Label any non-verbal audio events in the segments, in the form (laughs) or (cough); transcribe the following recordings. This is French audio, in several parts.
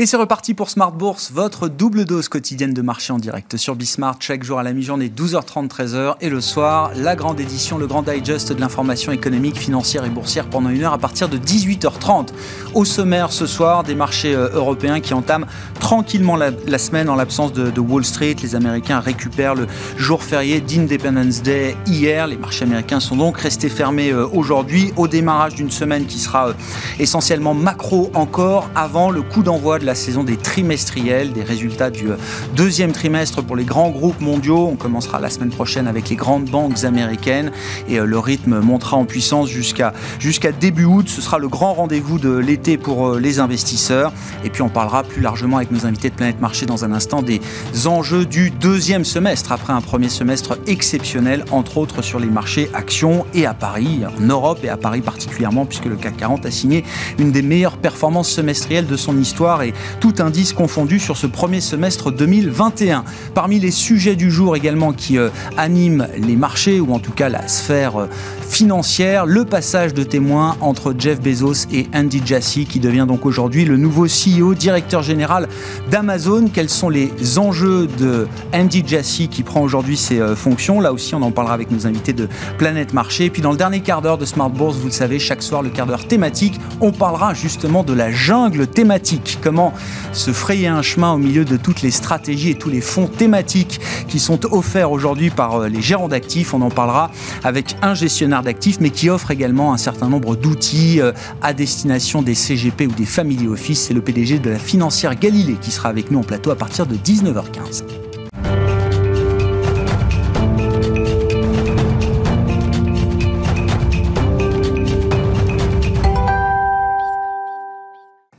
Et c'est reparti pour Smart Bourse, votre double dose quotidienne de marché en direct sur Bismart, chaque jour à la mi-journée, 12h30, 13h, et le soir, la grande édition, le grand digest de l'information économique, financière et boursière pendant une heure à partir de 18h30. Au sommaire ce soir, des marchés euh, européens qui entament tranquillement la, semaine en l'absence de, de, Wall Street. Les Américains récupèrent le jour férié d'Independence Day hier. Les marchés américains sont donc restés fermés euh, aujourd'hui au démarrage d'une semaine qui sera euh, essentiellement macro encore avant le coup d'envoi de la saison des trimestriels, des résultats du euh, deuxième trimestre pour les grands groupes mondiaux. On commencera la semaine prochaine avec les grandes banques américaines et euh, le rythme montera en puissance jusqu'à jusqu'à début août. Ce sera le grand rendez-vous de l'été pour euh, les investisseurs. Et puis on parlera plus largement avec nos invités de Planète Marché dans un instant des enjeux du deuxième semestre après un premier semestre exceptionnel, entre autres sur les marchés actions et à Paris, en Europe et à Paris particulièrement, puisque le CAC 40 a signé une des meilleures performances semestrielles de son histoire et tout indice confondu sur ce premier semestre 2021. Parmi les sujets du jour également qui euh, animent les marchés, ou en tout cas la sphère euh, financière, le passage de témoins entre Jeff Bezos et Andy Jassy, qui devient donc aujourd'hui le nouveau CEO, directeur général d'Amazon. Quels sont les enjeux de Andy Jassy qui prend aujourd'hui ses euh, fonctions? Là aussi, on en parlera avec nos invités de Planète Marché. Et puis dans le dernier quart d'heure de Smart Bourse, vous le savez, chaque soir, le quart d'heure thématique, on parlera justement de la jungle thématique. Comment se frayer un chemin au milieu de toutes les stratégies et tous les fonds thématiques qui sont offerts aujourd'hui par euh, les gérants d'actifs? On en parlera avec un gestionnaire d'actifs, mais qui offre également un certain nombre d'outils euh, à destination des CGP ou des family office. C'est le PDG de la financière Galilée qui sera avec nous en plateau à partir de 19h15.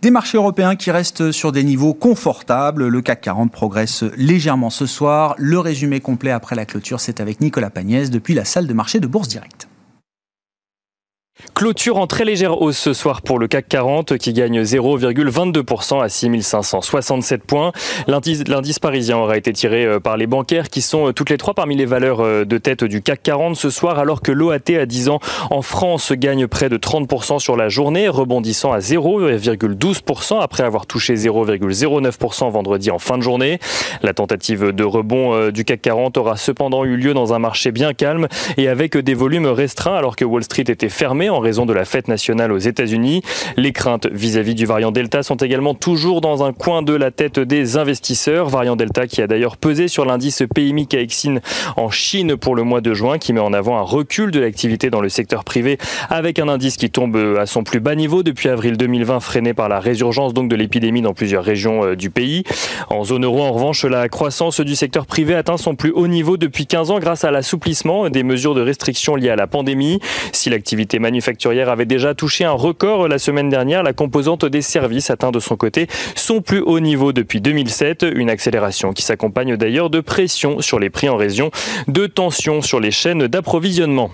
Des marchés européens qui restent sur des niveaux confortables. Le CAC 40 progresse légèrement ce soir. Le résumé complet après la clôture, c'est avec Nicolas Pagnès depuis la salle de marché de Bourse Directe. Clôture en très légère hausse ce soir pour le CAC 40 qui gagne 0,22% à 6567 points. L'indice parisien aura été tiré euh, par les bancaires qui sont euh, toutes les trois parmi les valeurs euh, de tête du CAC 40 ce soir alors que l'OAT à 10 ans en France gagne près de 30% sur la journée rebondissant à 0,12% après avoir touché 0,09% vendredi en fin de journée. La tentative de rebond du CAC 40 aura cependant eu lieu dans un marché bien calme et avec des volumes restreints alors que Wall Street était fermé en raison de la fête nationale aux États-Unis. Les craintes vis-à-vis du variant Delta sont également toujours dans un coin de la tête des investisseurs. Variant Delta qui a d'ailleurs pesé sur l'indice PMI Caixin en Chine pour le mois de juin, qui met en avant un recul de l'activité dans le secteur privé avec un indice qui tombe à son plus bas niveau depuis avril 2020, freiné par la résurgence donc de l'épidémie dans plusieurs régions euh, du pays. En zone euro, en revanche, la croissance du secteur privé atteint son plus haut niveau depuis 15 ans grâce à l'assouplissement des mesures de restriction liées à la pandémie. Si l'activité manufacturière avait déjà touché un record la semaine dernière. La composante des services atteint de son côté son plus haut niveau depuis 2007. Une accélération qui s'accompagne d'ailleurs de pression sur les prix en raison de tensions sur les chaînes d'approvisionnement.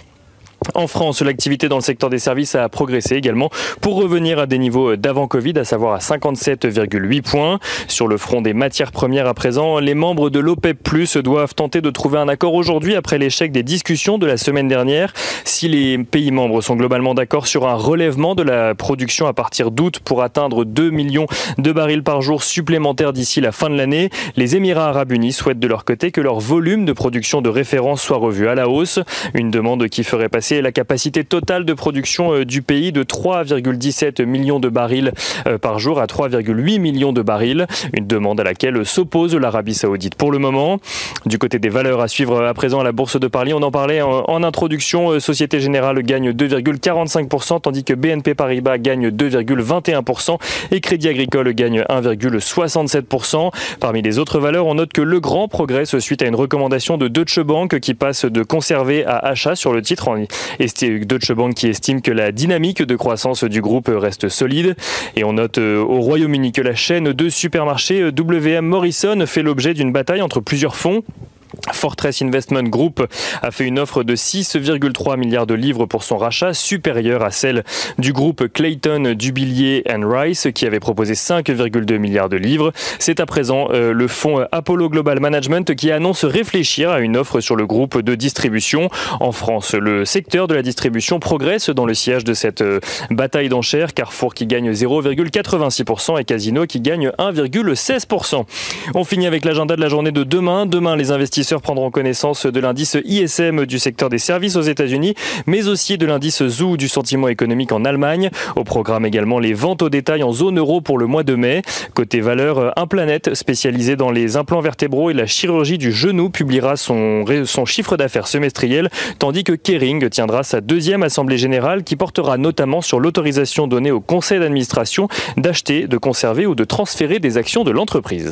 En France, l'activité dans le secteur des services a progressé également pour revenir à des niveaux d'avant Covid, à savoir à 57,8 points. Sur le front des matières premières à présent, les membres de l'OPEP Plus doivent tenter de trouver un accord aujourd'hui après l'échec des discussions de la semaine dernière. Si les pays membres sont globalement d'accord sur un relèvement de la production à partir d'août pour atteindre 2 millions de barils par jour supplémentaires d'ici la fin de l'année, les Émirats arabes unis souhaitent de leur côté que leur volume de production de référence soit revu à la hausse. Une demande qui ferait passer la capacité totale de production euh, du pays de 3,17 millions de barils euh, par jour à 3,8 millions de barils. Une demande à laquelle s'oppose l'Arabie saoudite pour le moment. Du côté des valeurs à suivre à présent à la Bourse de Paris, on en parlait en introduction. Euh, Société Générale gagne 2,45% tandis que BNP Paribas gagne 2,21% et Crédit Agricole gagne 1,67%. Parmi les autres valeurs, on note que le grand progresse suite à une recommandation de Deutsche Bank qui passe de conserver à achat sur le titre et Deutsche Bank qui estime que la dynamique de croissance du groupe reste solide. Et on note euh, au Royaume-Uni que la chaîne de supermarchés euh, WM Morrison fait l'objet d'une bataille entre plusieurs fonds Fortress Investment Group a fait une offre de 6,3 milliards de livres pour son rachat, supérieure à celle du groupe Clayton Dubilier Rice qui avait proposé 5,2 milliards de livres. C'est à présent euh, le fonds Apollo Global Management qui annonce réfléchir à une offre sur le groupe de distribution. En France, le secteur de la distribution progresse dans le siège de cette euh, bataille d'enchères. Carrefour qui gagne 0,86% et Casino qui gagne 1,16%. On finit avec l'agenda de la journée de demain. Demain, les investisseurs prendront connaissance de l'indice ISM du secteur des services aux États-Unis, mais aussi de l'indice ZOO du sentiment économique en Allemagne. Au programme également les ventes au détail en zone euro pour le mois de mai. Côté valeur, un planète spécialisé dans les implants vertébraux et la chirurgie du genou publiera son, son chiffre d'affaires semestriel, tandis que Kering tiendra sa deuxième assemblée générale qui portera notamment sur l'autorisation donnée au conseil d'administration d'acheter, de conserver ou de transférer des actions de l'entreprise.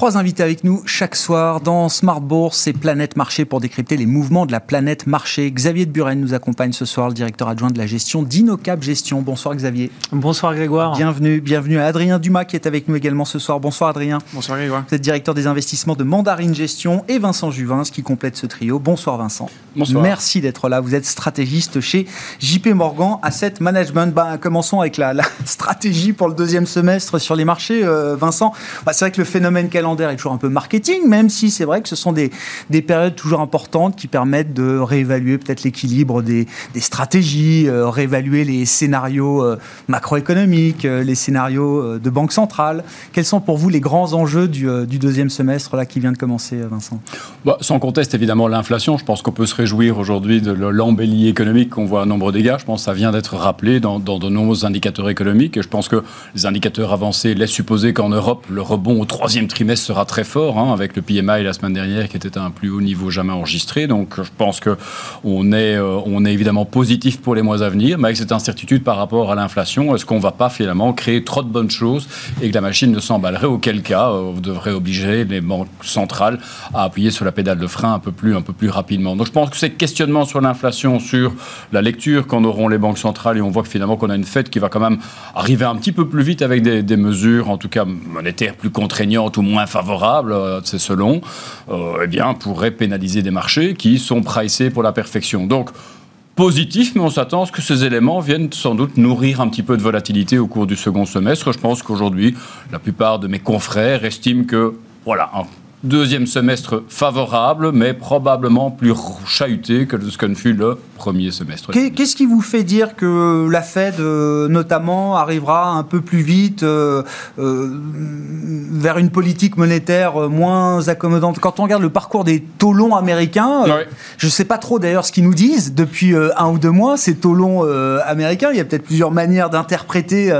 Trois invités avec nous chaque soir dans Smart Bourse et Planète Marché pour décrypter les mouvements de la planète marché. Xavier de Buren nous accompagne ce soir, le directeur adjoint de la gestion d'Inocap Gestion. Bonsoir Xavier. Bonsoir Grégoire. Bienvenue, bienvenue à Adrien Dumas qui est avec nous également ce soir. Bonsoir Adrien. Bonsoir Grégoire. Vous êtes directeur des investissements de Mandarine Gestion et Vincent Juvin qui complète ce trio. Bonsoir Vincent. Bonsoir. Merci d'être là. Vous êtes stratégiste chez JP Morgan Asset Management. Bah, commençons avec la, (laughs) stratégie pour le deuxième semestre sur les marchés. Euh, Vincent, bah, c'est vrai que le phénomène calendaire est toujours un peu marqué même si c'est vrai que ce sont des, des, périodes toujours importantes qui permettent de réévaluer peut-être l'équilibre des, des, stratégies, euh, réévaluer les scénarios euh, macroéconomiques, euh, les scénarios de banque centrale. Quels sont pour vous les grands enjeux du, du deuxième semestre là, qui vient de commencer, Vincent? Bah, Sans conteste, évidemment, l'inflation. Je pense qu'on peut se réjouir aujourd'hui de l'embellie économique qu'on voit un nombre d'égards. Je pense que ça vient d'être rappelé dans, dans, de nombreux indicateurs économiques. Et je pense que les indicateurs avancés laissent supposer qu'en Europe, le rebond au troisième trimestre sera très fort. Hein, avec le PMI la semaine dernière qui était à un plus haut niveau jamais enregistré. Donc je pense qu'on est, euh, on est évidemment positif pour les mois à venir, mais avec cette incertitude par rapport à l'inflation, est-ce qu'on ne va pas finalement créer trop de bonnes choses et que la machine ne s'emballerait Auquel cas, euh, vous devrez obliger les banques centrales à appuyer sur la pédale de frein un peu plus, un peu plus rapidement. Donc je pense que ces questionnements sur l'inflation, sur la lecture qu'en auront les banques centrales, et on voit que finalement qu'on a une fête qui va quand même arriver un petit peu plus vite avec des, des mesures, en tout cas monétaires plus contraignantes ou moins favorables, euh, c'est selon, euh, eh bien, pourrait pénaliser des marchés qui sont pricés pour la perfection. Donc, positif, mais on s'attend à ce que ces éléments viennent sans doute nourrir un petit peu de volatilité au cours du second semestre. Je pense qu'aujourd'hui, la plupart de mes confrères estiment que, voilà, deuxième semestre favorable, mais probablement plus chahuté que ce que fut le premier semestre. Qu'est-ce qui vous fait dire que la Fed, euh, notamment, arrivera un peu plus vite euh, euh, vers une politique monétaire moins accommodante? Quand on regarde le parcours des taux longs américains, je ne sais pas trop d'ailleurs ce qu'ils nous disent depuis un ou deux mois, ces taux longs américains. Il y a peut-être plusieurs manières d'interpréter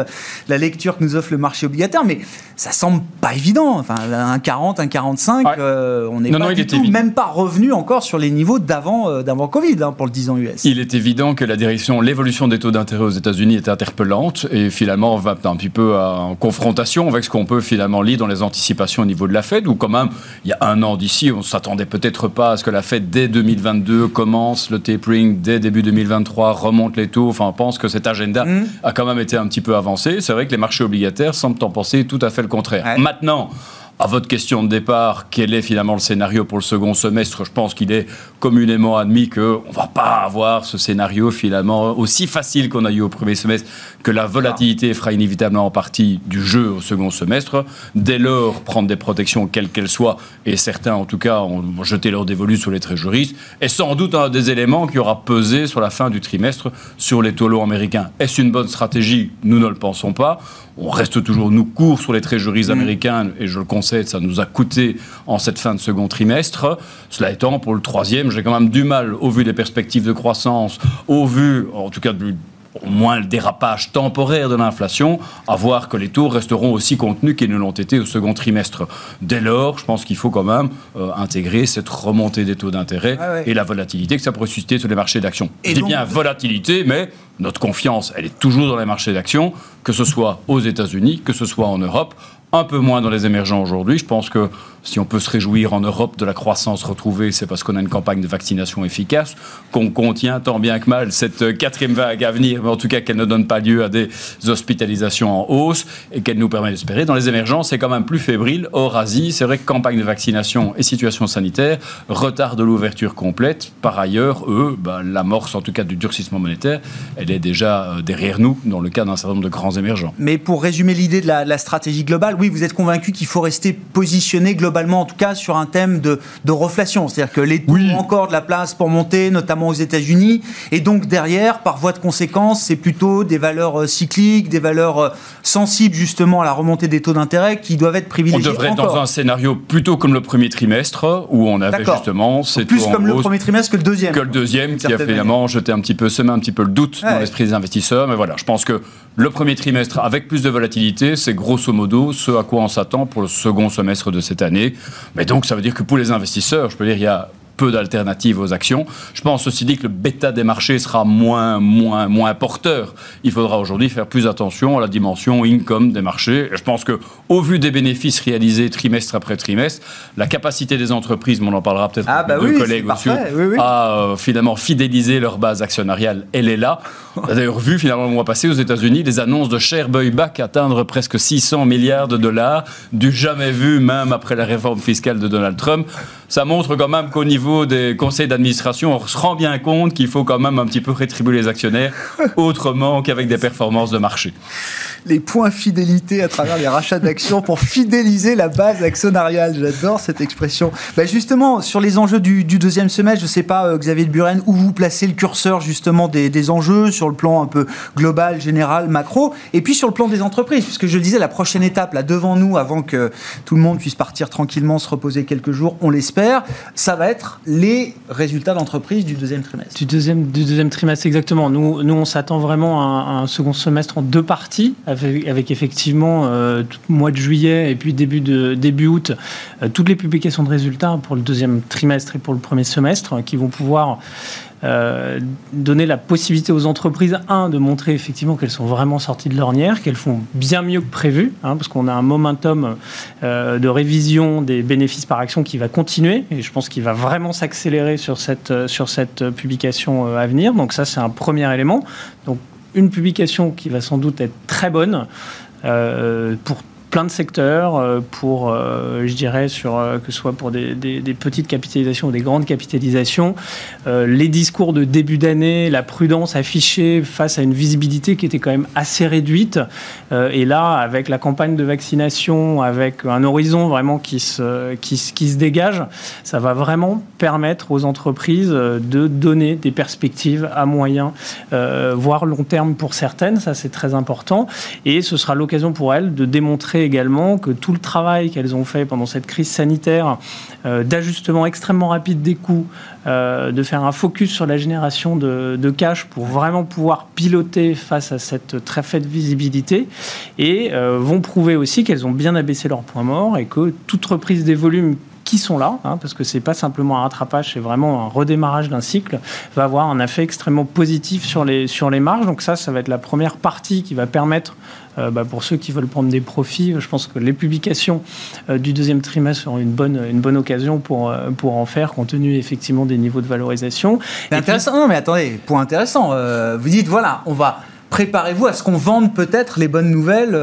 la lecture que nous offre le marché obligataire, mais ça semble pas évident. Enfin, un 40, un 45, on n'est pas du tout, même pas revenu encore sur les niveaux d'avant, d'avant Covid hein, pour le 10 ans US. Il est évident que la direction, l'évolution des taux d'intérêt aux États-Unis est interpellante et finalement on va un petit peu en confrontation avec ce qu'on peut finalement lire dans les anticipations au niveau de la Fed, où quand même il y a un an d'ici, on s'attendait peut-être pas à ce que la Fed dès 2022 commence le tapering, dès début 2023 remonte les taux. Enfin, on pense que cet agenda mmh. a quand même été un petit peu avancé. C'est vrai que les marchés obligataires semblent en penser tout à fait le contraire. Maintenant, à votre question de départ, quel est finalement le scénario pour le second semestre? Je pense qu'il est communément admis qu'on ne va pas avoir ce scénario finalement aussi facile qu'on a eu au premier semestre, que la volatilité fera inévitablement partie du jeu au second semestre. Dès lors, prendre des protections quelles qu'elles soient, et certains en tout cas ont jeté leur dévolu sur les trésoreries, est sans doute un des éléments qui aura pesé sur la fin du trimestre sur les taux longs américains. Est-ce une bonne stratégie? Nous ne le pensons pas on reste toujours, nous, court sur les trésoreries mm. américaines, et je le ça nous a coûté en cette fin de second trimestre. Cela étant, pour le troisième, j'ai quand même du mal, au vu des perspectives de croissance, au vu, en tout cas, du au moins le dérapage temporaire de l'inflation, à voir que les taux resteront aussi contenus qu'ils ne l'ont été au second trimestre. Dès lors, je pense qu'il faut quand même euh, intégrer cette remontée des taux d'intérêt ah et la volatilité que ça pourrait susciter sur les marchés d'actions. Je dis bien volatilité, mais notre confiance, elle est toujours dans les marchés d'actions, que ce soit aux États-Unis, que ce soit en Europe, un peu moins dans les émergents aujourd'hui. Je pense que Si on peut se réjouir en Europe de la croissance retrouvée, c'est parce qu'on a une campagne de vaccination efficace, qu'on contient tant bien que mal cette quatrième vague à venir, mais en tout cas qu'elle ne donne pas lieu à des hospitalisations en hausse et qu'elle nous permet d'espérer. Dans les émergences, c'est quand même plus fébrile. Or, Asie, c'est vrai que campagne de vaccination et situation sanitaire, retard de l'ouverture complète. Par ailleurs, eux, ben, l'amorce en tout cas du durcissement monétaire, elle est déjà euh, derrière nous dans le cas d'un certain nombre de grands émergents. Mais pour résumer l'idée de la, stratégie globale, oui, vous êtes convaincu qu'il faut rester positionné globalement, en tout cas, sur un thème de, de reflation. C'est-à-dire que les taux ont encore de la place pour monter, notamment aux États-Unis. Et donc, derrière, par voie de conséquence, c'est plutôt des valeurs euh, cycliques, des valeurs euh, sensibles justement à la remontée des taux d'intérêt qui doivent être privilégiées. On devrait être dans un scénario plutôt comme le premier trimestre, où on avait justement ces Plus comme le premier trimestre que le deuxième. Que le deuxième, qui a finalement jeté un petit peu, semé un petit peu le doute dans l'esprit des investisseurs. Mais voilà, je pense que le premier trimestre, avec plus de volatilité, c'est grosso modo ce à quoi on s'attend pour le second semestre de cette année. Mais donc, ça veut dire que pour les investisseurs, je peux dire, il y a peu d'alternatives aux actions. Je pense aussi dit que le bêta des marchés sera moins, moins, moins porteur. Il faudra aujourd'hui faire plus attention à la dimension income des marchés. je pense que, au vu des bénéfices réalisés trimestre après trimestre, la capacité des entreprises, on en parlera peut-être ah avec bah deux collègues aussi, à euh, finalement fidéliser leur base actionnariale, elle est là. On a d'ailleurs vu finalement le mois passé aux États-Unis des annonces de share buyback atteindre presque 600 milliards de dollars, du jamais vu même après la réforme fiscale de Donald Trump. Ça montre quand même qu'au niveau des conseils d'administration, on se rend bien compte qu'il faut quand même un petit peu rétribuer les actionnaires autrement qu'avec des performances de marché. Les points fidélité à travers les rachats d'actions pour fidéliser la base actionnariale. J'adore cette expression. Bah, justement, sur les enjeux du, deuxième semestre, je ne sais pas, euh, Xavier de Buren, où vous placez le curseur justement des, enjeux sur le plan un peu global, général, macro, et puis sur le plan des entreprises, puisque je disais, la prochaine étape, là, devant nous, avant que tout le monde puisse partir tranquillement, se reposer quelques jours, on l'espère, ça va être les résultats d'entreprise du deuxième trimestre. Du deuxième, du deuxième trimestre, exactement. Nous, nous on s'attend vraiment à un, second semestre en deux parties, avec, effectivement euh, mois de juillet et puis début, début août, euh, toutes les publications de résultats pour le deuxième trimestre et pour le premier semestre qui vont pouvoir euh, donner la possibilité aux entreprises, un, de montrer effectivement qu'elles sont vraiment sorties de l'ornière, qu'elles font bien mieux que prévu, hein, parce qu'on a un momentum de révision des bénéfices par action qui va continuer, et je pense qu'il va vraiment s'accélérer sur cette, sur cette publication à venir. Donc ça, c'est un premier élément. Donc une publication qui va sans doute être très bonne. pour plein de secteurs euh, pour, euh, je dirais, sur, euh, que ce soit pour des, petites capitalisations ou des grandes capitalisations. les discours de début d'année, la prudence affichée face à une visibilité qui était quand même assez réduite. et là, avec la campagne de vaccination, avec un horizon vraiment qui se, qui, qui se dégage, ça va vraiment permettre aux entreprises de donner des perspectives à moyen, voire long terme pour certaines. Ça, c'est très important. Et ce sera l'occasion pour elles de démontrer également que tout le travail qu'elles ont fait pendant cette crise sanitaire euh, d'ajustement extrêmement rapide des coûts, euh, de faire un focus sur la génération de, cash pour vraiment pouvoir piloter face à cette très faible visibilité et euh, vont prouver aussi qu'elles ont bien abaissé leurs points morts et que toute reprise des volumes qui sont là, hein, parce que c'est pas simplement un rattrapage, c'est vraiment un redémarrage d'un cycle, va avoir un effet extrêmement positif sur les, sur les marges. Donc ça, ça va être la première partie qui va permettre euh, bah, pour ceux qui veulent prendre des profits, je pense que les publications euh, du deuxième trimestre seront une bonne, une bonne occasion pour, euh, pour en faire, compte tenu effectivement des niveaux de valorisation. intéressant, non mais attendez, point intéressant. vous dites, voilà, on va préparez-vous à ce qu'on vende peut-être les bonnes nouvelles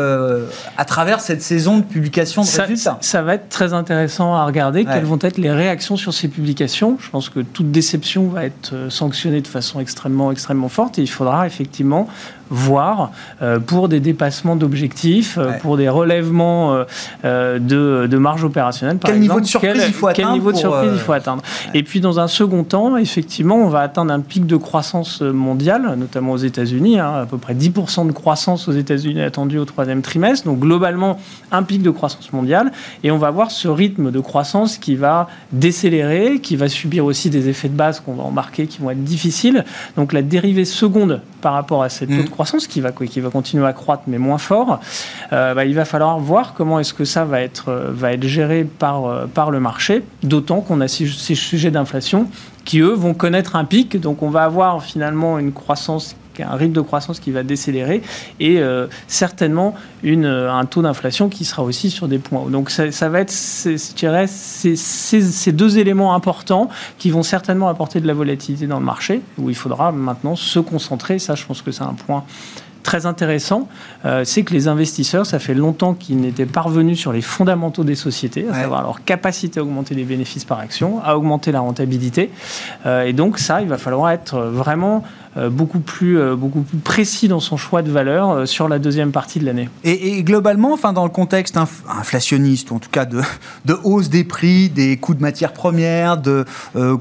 à travers cette saison de publication de ça, résultats. Ça va être très intéressant à regarder. Quelles vont être les réactions sur ces publications Je pense que toute déception va être sanctionnée de façon extrêmement, extrêmement forte et il faudra effectivement voir euh, pour des dépassements d'objectifs, euh, pour des relèvements euh, de, de marge opérationnelle. Par quel niveau de surprise il faut quel niveau de surprise il faut atteindre Et puis dans un second temps, effectivement, on va atteindre un pic de croissance mondiale, notamment aux États-Unis, hein, à peu près 10% de croissance aux États-Unis attendu au troisième trimestre. Donc globalement, un pic de croissance mondiale. Et on va voir ce rythme de croissance qui va décélérer, qui va subir aussi des effets de base qu'on va remarquer qui vont être difficiles. Donc la dérivée seconde par rapport à cette taux de. Croissance qui va, continuer à croître mais moins fort, euh, bah, il va falloir voir comment est-ce que ça va être, euh, géré par, euh, par le marché, d'autant qu'on a ces, ces sujets d'inflation qui, eux, vont connaître un pic. Donc on va avoir finalement une croissance un rythme de croissance qui va décélérer et certainement une, un taux d'inflation qui sera aussi sur des points. Donc ça, va être, je dirais, ces deux éléments importants qui vont certainement apporter de la volatilité dans le marché, où il faudra maintenant se concentrer. Ça, je pense que c'est un point très intéressant, euh, c'est que les investisseurs, ça fait longtemps qu'ils n'étaient pas revenus sur les fondamentaux des sociétés, à savoir leur capacité à augmenter les bénéfices par action, à augmenter la rentabilité. Euh, et donc ça, il va falloir être vraiment euh, beaucoup plus, euh, beaucoup plus précis dans son choix de valeur euh, sur la deuxième partie de l'année. Et, globalement, enfin, dans le contexte inflationniste, ou en tout cas de, de, hausse des prix, des coûts de matières premières, de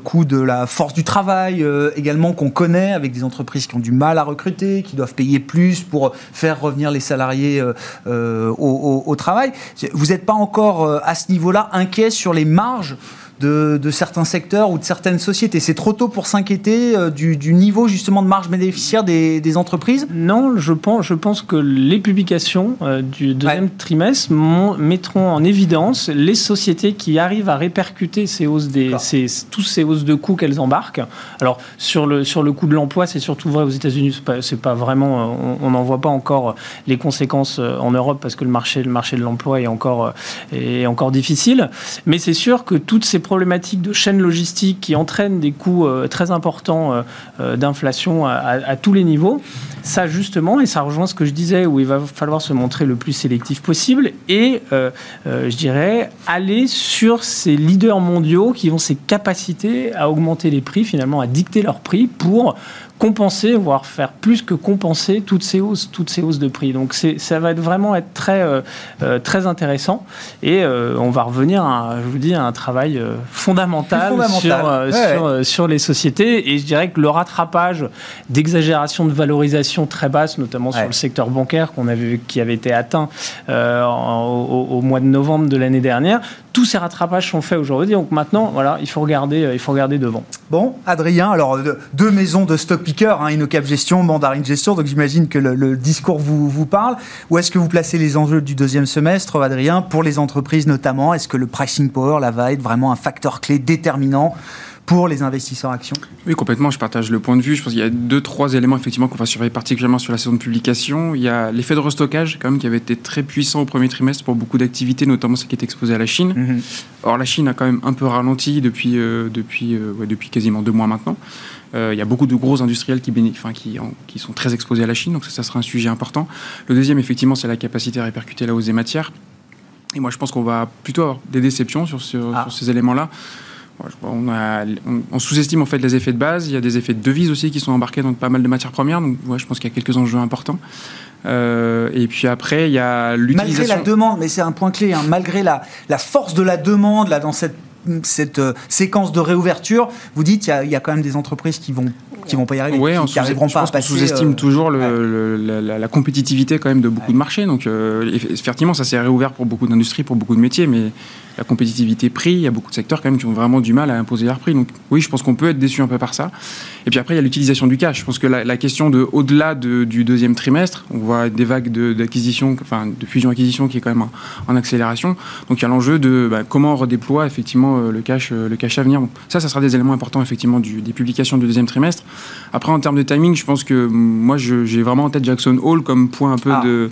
coûts de la force du travail également qu'on connaît, avec des entreprises qui ont du mal à recruter, qui doivent payer plus pour faire revenir les salariés au, au, travail. Vous n'êtes pas encore à ce niveau-là inquiet sur les marges de, certains secteurs ou de certaines sociétés. C'est trop tôt pour s'inquiéter euh, du, niveau justement de marge bénéficiaire des, entreprises? Non, je pense, je pense que les publications euh, du deuxième trimestre mettront en évidence les sociétés qui arrivent à répercuter ces hausses des, ces, tous ces hausses de coûts qu'elles embarquent. Alors sur le, sur le coût de l'emploi, c'est surtout vrai aux États-Unis, c'est pas, pas vraiment, euh, on n'en voit pas encore les conséquences en Europe parce que le marché, le marché de l'emploi est encore, est encore difficile. Mais c'est sûr que toutes ces problématiques de chaîne logistique qui entraînent des coûts euh, très importants euh, euh, d'inflation à, tous les niveaux, ça justement, et ça rejoint ce que je disais, où il va falloir se montrer le plus sélectif possible et, je dirais, aller sur ces leaders mondiaux qui ont ces capacités à augmenter les prix, finalement, à dicter leurs prix pour compenser, voire faire plus que compenser toutes ces hausses, toutes ces hausses de prix. Donc ça va être vraiment être très, euh, euh, très intéressant. Et euh, on va revenir, à, je vous dis, à un travail fondamental, Sur, sur, les sociétés. Et je dirais que le rattrapage d'exagération de valorisation très basse, notamment sur le secteur bancaire qu'on qui avait été atteint au, au mois de novembre de l'année dernière, tous ces rattrapages sont faits aujourd'hui. Donc maintenant, voilà, il faut regarder, euh, il faut regarder devant. Bon, Adrien, alors deux maisons de stock picker, hein, InnoCap Gestion, Mandarin Gestion. Donc j'imagine que le, discours vous, vous parle. Où est-ce que vous placez les enjeux du deuxième semestre, Adrien, pour les entreprises notamment? Est-ce que le pricing power là va être vraiment un facteur clé déterminant pour les investisseurs actions Oui, complètement, je partage le point de vue. Je pense qu'il y a deux, trois éléments effectivement qu'on va surveiller particulièrement sur la saison de publication. Il y a l'effet de restockage quand même qui avait été très puissant au premier trimestre pour beaucoup d'activités, notamment celles qui étaient exposées à la Chine. Mhm. Or, la Chine a quand même un peu ralenti depuis, euh, depuis, euh, depuis quasiment deux mois maintenant. Euh, il y a beaucoup de gros industriels qui, enfin, qui, qui, sont très exposés à la Chine, donc ça, ça sera un sujet important. Le deuxième, effectivement, c'est la capacité à répercuter la hausse des matières. Et moi, je pense qu'on va plutôt avoir des déceptions sur, sur ah. ces éléments-là. On, sous-estime en fait les effets de base. Il y a des effets de devise aussi qui sont embarqués dans pas mal de matières premières. Donc, ouais, je pense qu'il y a quelques enjeux importants. Euh, et puis après, il y a l'utilisation. Malgré la demande, mais c'est un point clé. Hein, malgré la, la, force de la demande là dans cette cette euh, séquence de réouverture, vous dites qu'il y, y, a quand même des entreprises qui vont qui vont pas y arriver, qui n'arriveront pas à passer. On sous-estime euh, toujours le, la, compétitivité quand même de beaucoup de marchés. Donc effectivement, ça s'est réouvert pour beaucoup d'industries, pour beaucoup de métiers, mais la compétitivité prix, il y a beaucoup de secteurs quand même qui ont vraiment du mal à imposer leur prix. Donc oui, je pense qu'on peut être déçu un peu par ça. Et puis après, il y a l'utilisation du cash. Je pense que la, question de au-delà du deuxième trimestre, on voit des vagues d'acquisition, enfin de fusion-acquisition qui est quand même en, accélération. Donc il y a l'enjeu de bah, comment on redéploie effectivement euh, le cash, euh, le cash à venir. ça, ça sera des éléments importants effectivement des publications du deuxième trimestre. Après, en termes de timing, je pense que moi, j'ai vraiment en tête Jackson Hole comme point un peu ah. de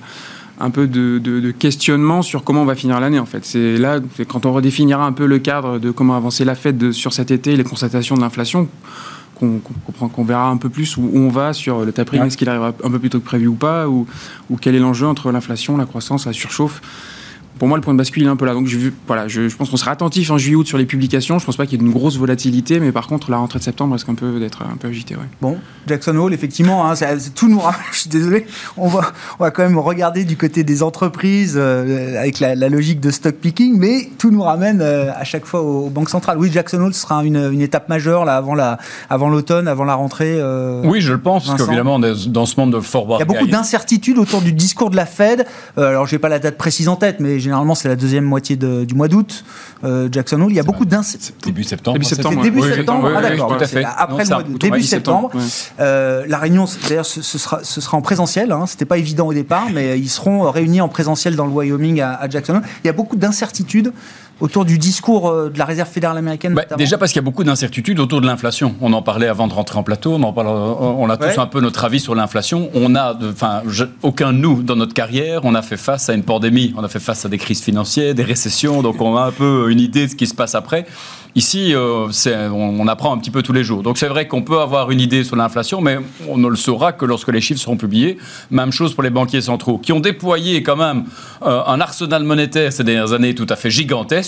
un peu de, questionnement sur comment on va finir l'année en fait. C'est là, quand on redéfinira un peu le cadre de comment avancer la fête sur cet été, les constatations de l'inflation, qu'on qu'on verra un peu plus où, on va sur le tapering, est-ce qu'il arrivera un peu plus tôt que prévu ou pas, ou, ou quel est l'enjeu entre l'inflation, la croissance, la surchauffe pour moi, le point de bascule est un peu là. Donc, je, voilà, je, pense qu'on sera attentif en juillet-août sur les publications. Je pense pas qu'il y ait une grosse volatilité, mais par contre, la rentrée de septembre risque un peu d'être un peu agitée. Bon, Jackson Hole, effectivement, hein, tout nous. (laughs) je suis désolé. On va, on va quand même regarder du côté des entreprises euh, avec la, logique de stock picking, mais tout nous ramène euh, à chaque fois aux, banques centrales. Oui, Jackson Hole sera une, une, étape majeure là avant la, avant l'automne, avant la rentrée. Euh, oui, je le pense, parce qu'évidemment, dans ce monde de forward. Il y a beaucoup d'incertitudes autour du discours de la Fed. alors, j'ai pas la date précise en tête, mais généralement c'est la deuxième moitié de, du mois d'août. Euh, Jackson Hole, il y a beaucoup d'incertitudes. Début septembre. Début septembre. Début Oui, septembre, oui, ah oui, tout à. Après le mois début septembre. Euh, la réunion, d'ailleurs, ce, ce sera, ce sera en présentiel. Hein, C'était pas évident au départ, mais ils seront réunis en présentiel dans le Wyoming à, à Jackson Hole. Il y a beaucoup d'incertitudes autour du discours euh, de la Réserve fédérale américaine. Bah, déjà parce qu'il y a beaucoup d'incertitudes autour de l'inflation. On en parlait avant de rentrer en plateau. On en parle, on a tous Ouais. un peu notre avis sur l'inflation. On a, enfin, aucun de nous dans notre carrière, on a fait face à une pandémie. On a fait face à des crises financières, des récessions. Donc on a un peu une idée de ce qui se passe après. Ici, euh, on, on apprend un petit peu tous les jours. Donc c'est vrai qu'on peut avoir une idée sur l'inflation, mais on ne le saura que lorsque les chiffres seront publiés. Même chose pour les banquiers centraux, qui ont déployé quand même euh, un arsenal monétaire ces dernières années tout à fait gigantesque.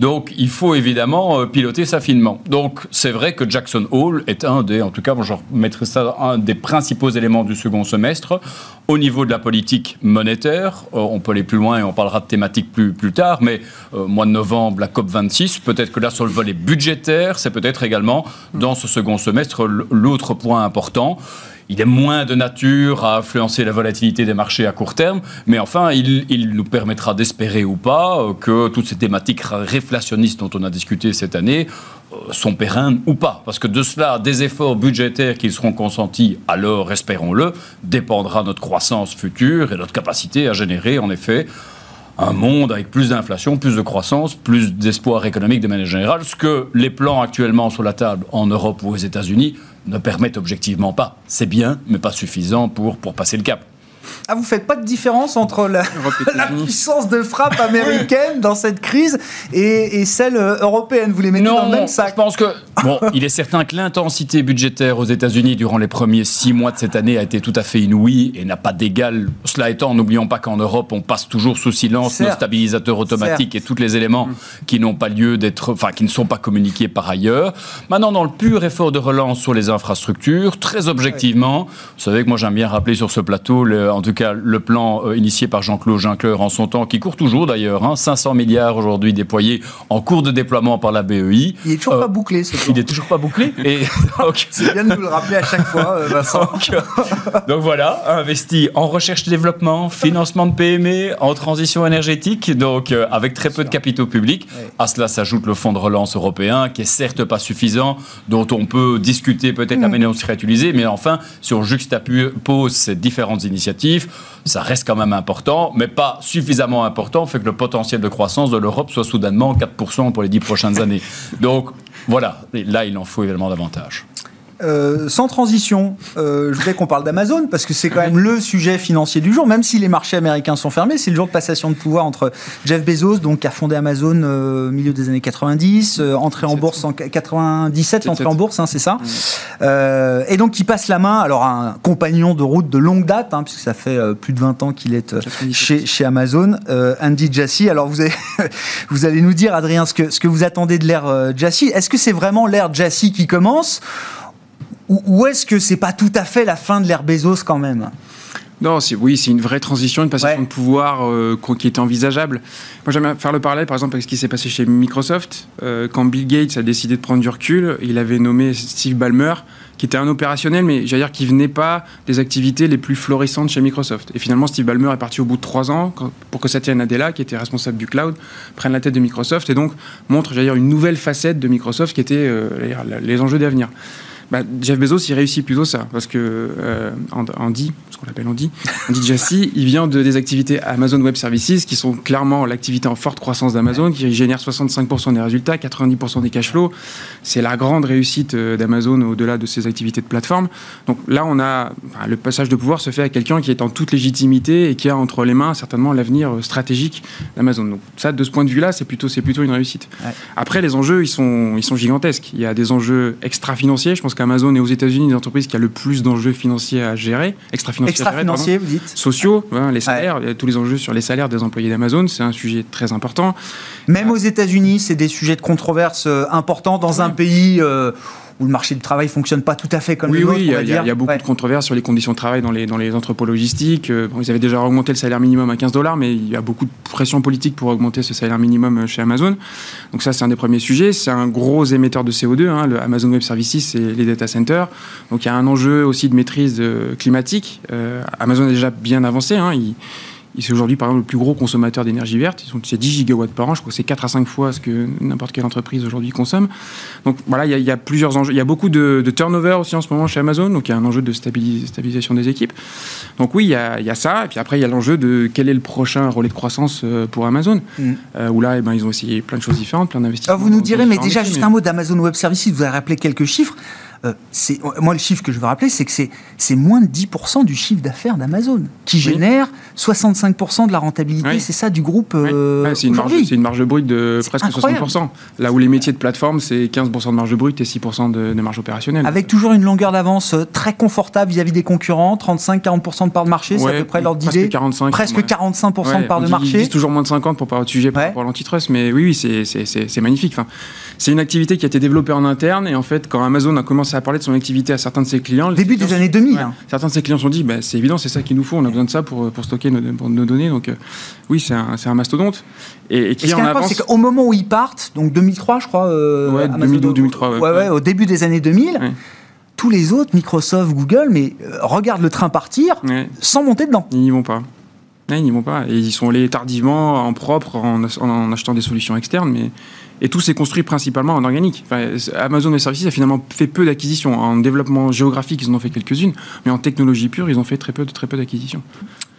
Donc il faut évidemment euh, piloter ça finement. Donc c'est vrai que Jackson Hole est un des, en tout cas, un des principaux éléments du second semestre. Au niveau de la politique monétaire, euh, on peut aller plus loin et on parlera de thématiques plus, tard, mais euh, mois de novembre, la COP26, peut-être que là, sur le volet budgétaire, c'est peut-être également, dans ce second semestre, l'autre point important. Il est moins de nature à influencer la volatilité des marchés à court terme, mais enfin, il, nous permettra d'espérer ou pas euh, que toutes ces thématiques réflationnistes dont on a discuté cette année euh, sont pérennes ou pas. Parce que de cela, des efforts budgétaires qui seront consentis, alors, espérons-le, dépendra notre croissance future et notre capacité à générer, en effet, un monde avec plus d'inflation, plus de croissance, plus d'espoir économique de manière générale, ce que les plans actuellement sur la table en Europe ou aux États-Unis ne permettent objectivement pas. C'est bien, mais pas suffisant pour, pour passer le cap. Ah, vous faites pas de différence entre (laughs) la, puissance de frappe américaine dans cette crise et, et celle euh, européenne. Vous les mettez dans le même je sac. pense que bon, (laughs) il est certain que l'intensité budgétaire aux États-Unis durant les premiers six mois de cette année a été tout à fait inouïe et n'a pas d'égal. Cela étant, n'oublions pas qu'en Europe, on passe toujours sous silence nos stabilisateurs automatiques et tous les éléments qui n'ont pas lieu d'être, enfin, qui ne sont pas communiqués par ailleurs. Maintenant, dans le pur effort de relance sur les infrastructures, très objectivement, vous savez que moi j'aime bien rappeler sur ce plateau, le- en tout cas, le plan euh, initié par Jean-Claude Juncker en son temps, qui court toujours d'ailleurs, hein, 500 milliards aujourd'hui déployés en cours de déploiement par la BEI. Il est toujours Euh, pas bouclé, ce plan. Il est toujours pas bouclé. (laughs) Et donc, (laughs) C'est bien de nous le rappeler à chaque fois, euh, Vincent. (laughs) donc, euh, donc voilà, investi en recherche et développement, financement de PME, en transition énergétique, donc euh, avec très peu de capitaux publics. Ouais. À cela s'ajoute le fonds de relance européen, qui est certes pas suffisant, dont on peut discuter peut-être la manière dont il serait utilisé, mais enfin, si on juxtapose ces différentes initiatives, ça reste quand même important, mais pas suffisamment important, fait que le potentiel de croissance de l'Europe soit soudainement 4% pour les 10 prochaines années. (laughs) Donc voilà, Et là, il en faut évidemment davantage. Euh, sans transition, euh, je voudrais qu'on parle d'Amazon parce que c'est quand même le sujet financier du jour, même si les marchés américains sont fermés. C'est le jour de passation de pouvoir entre Jeff Bezos, donc qui a fondé Amazon euh, au milieu des années 90, euh, entré en bourse en 97, entré en bourse, hein, c'est ça. Euh, et donc qui passe la main, alors à un compagnon de route de longue date, hein, puisque ça fait euh, plus de 20 ans qu'il est euh, 97. chez, chez Amazon, euh, Andy Jassy. Alors vous, avez, (laughs) vous allez nous dire, Adrien, ce que, ce que vous attendez de l'ère euh, Jassy. Est-ce que c'est vraiment l'ère Jassy qui commence? Ou, est-ce que c'est pas tout à fait la fin de l'ère Bezos quand même? Non, oui, c'est une vraie transition, une passation Ouais. de pouvoir euh, qui était envisageable. Moi, j'aime faire le parallèle, par exemple, avec ce qui s'est passé chez Microsoft. Euh, quand Bill Gates a décidé de prendre du recul, il avait nommé Steve Ballmer, qui était un opérationnel, mais j'allais dire qui venait pas des activités les plus florissantes chez Microsoft. Et finalement, Steve Ballmer est parti au bout de trois ans pour que Satya Nadella, qui était responsable du cloud, prenne la tête de Microsoft et donc montre, j'allais dire, une nouvelle facette de Microsoft qui était euh, les enjeux d'avenir. Bah, Jeff Bezos, il réussit plutôt ça, parce que euh, And- Andy, ce qu'on appelle Andy, Andy (laughs) Jassy, il vient de, des activités Amazon Web Services, qui sont clairement l'activité en forte croissance d'Amazon, qui génère 65% des résultats, 90% des cash flows. C'est la grande réussite euh, d'Amazon au-delà de ses activités de plateforme. Donc là, on a enfin, le passage de pouvoir se fait à quelqu'un qui est en toute légitimité et qui a entre les mains certainement l'avenir euh, stratégique d'Amazon. Donc ça, de ce point de vue-là, c'est plutôt, c'est plutôt une réussite. Ouais. Après, les enjeux, ils sont, ils sont gigantesques. Il y a des enjeux extra-financiers. Je pense qu'Amazon est aux États-Unis une entreprise qui a le plus d'enjeux financiers à gérer, extra-financiers. pardon. Extra-financier, vous dites Sociaux, hein, les salaires, a tous les enjeux sur les salaires des employés d'Amazon, c'est un sujet très important. Même aux États-Unis, c'est des sujets de controverse euh, importants dans un pays euh, où le marché du travail fonctionne pas tout à fait comme oui, le nôtre. oui, il y, a- y beaucoup Ouais. de controverses sur les conditions de travail dans les, dans les entrepôts logistiques. Euh, bon, ils avaient déjà augmenté le salaire minimum à 15 dollars, mais il y a beaucoup de pression politique pour augmenter ce salaire minimum euh, chez Amazon. Donc ça, c'est un des premiers sujets. C'est un gros émetteur de CO2, hein, le Amazon Web Services et les data centers. Donc il y a un enjeu aussi de maîtrise euh, climatique. Euh, Amazon est déjà bien avancé. hein, il- C'est aujourd'hui, par exemple, le plus gros consommateur d'énergie verte. C'est 10 gigawatts par an. Je crois que c'est 4 à 5 fois ce que n'importe quelle entreprise aujourd'hui consomme. Donc voilà, il y, a plusieurs enjeux. Il y a beaucoup de, turnover aussi en ce moment chez Amazon. Donc il y a un enjeu de stabilisation des équipes. Donc oui, il y, a, ça. Et puis après, il y a l'enjeu de quel est le prochain relais de croissance euh, pour Amazon. Mm. Euh, où là, eh ben, ils ont essayé plein de choses différentes, plein d'investissements. vous nous direz, mais déjà, juste un mot d'Amazon Web Services. Vous avez rappelé quelques chiffres. Euh, moi le chiffre que je veux rappeler, c'est que c'est moins de 10% du chiffre d'affaires d'Amazon qui génère 65% de la rentabilité. C'est ça du groupe. Euh, c'est une, une, marge brute de presque 60%. Là où les métiers de plateforme, c'est 15% de marge brute et 6% de, marge opérationnelle. Avec toujours une longueur d'avance euh, très confortable vis-à-vis des concurrents, 35-40% de part de marché, c'est à peu près leur d'idée. Presque 45% de part de marché. Ils disent toujours moins de 50 pour parler de sujet pour l'antitrust, mais oui, oui, c'est magnifique. Enfin, c'est une activité qui a été développée en interne et en fait, quand Amazon a commencé à parler de son activité à certains de ses clients. Début des années 2000. Hein. Certains de ses clients se sont dit, bah, c'est évident, c'est ça qu'il nous faut, on a besoin de ça pour, pour stocker nos, nos données. Donc euh, oui, c'est un, un, mastodonte. Et, et qui en avance... c'est qu'au moment où ils partent, donc 2003, je crois. Euh, ouais, 2012, 2003. Ouais, ouais, au début des années 2000 tous les autres, Microsoft, Google, mais euh, regardent le train partir sans monter dedans. Ils n'y vont pas. Ils n'y vont pas. Et ils sont allés tardivement, en propre, en, en, achetant des solutions externes, mais et tout s'est construit principalement en organique. Amazon Web Services a finalement fait peu d'acquisitions. En développement géographique, ils en ont fait quelques-unes, mais en technologie pure, ils ont fait très peu, très peu d'acquisitions.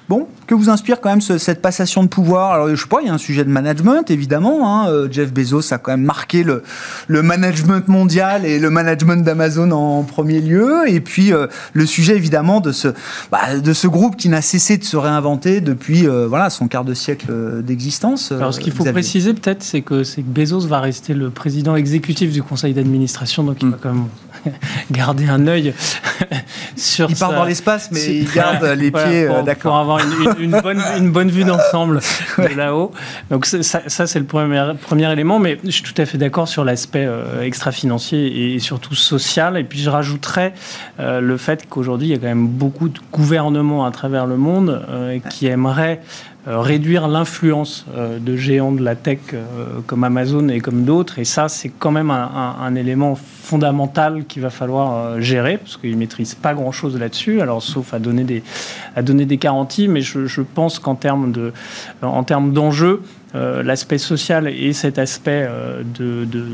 Bon, que vous inspire quand même cette passation de pouvoir? Alors, je sais pas, il y a un sujet de management, évidemment. Hein. Euh, Jeff Bezos a quand même marqué le, le management mondial et le management d'Amazon en premier lieu. Et puis, euh, le sujet, évidemment, de ce, bah, de ce groupe qui n'a cessé de se réinventer depuis euh, voilà, son quart de siècle d'existence. Alors, ce qu'il faut préciser, peut-être, c'est que, que Bezos va rester le président exécutif du conseil d'administration. Donc, il va mm. quand même (laughs) garder un œil (laughs) sur. Il part dans l'espace, mais il garde les pieds. d'accord. Pour avoir une, bonne, une bonne vue d'ensemble (laughs) de là-haut. Donc ça, ça c'est le premier, premier élément, mais je suis tout à fait d'accord sur l'aspect euh, extra-financier et surtout social. Et puis je rajouterais euh, le fait qu'aujourd'hui, il y a quand même beaucoup de gouvernements à travers le monde euh, qui aimeraient euh, réduire l'influence euh, de géants de la tech euh, comme Amazon et comme d'autres. Et ça, c'est quand même un, élément fondamental qu'il va falloir gérer, parce qu'ils ne maîtrisent pas grand-chose là-dessus, alors sauf à donner des, garanties. Mais je, je pense qu'en termes d'enjeux, euh, l'aspect social et cet aspect euh, de, de,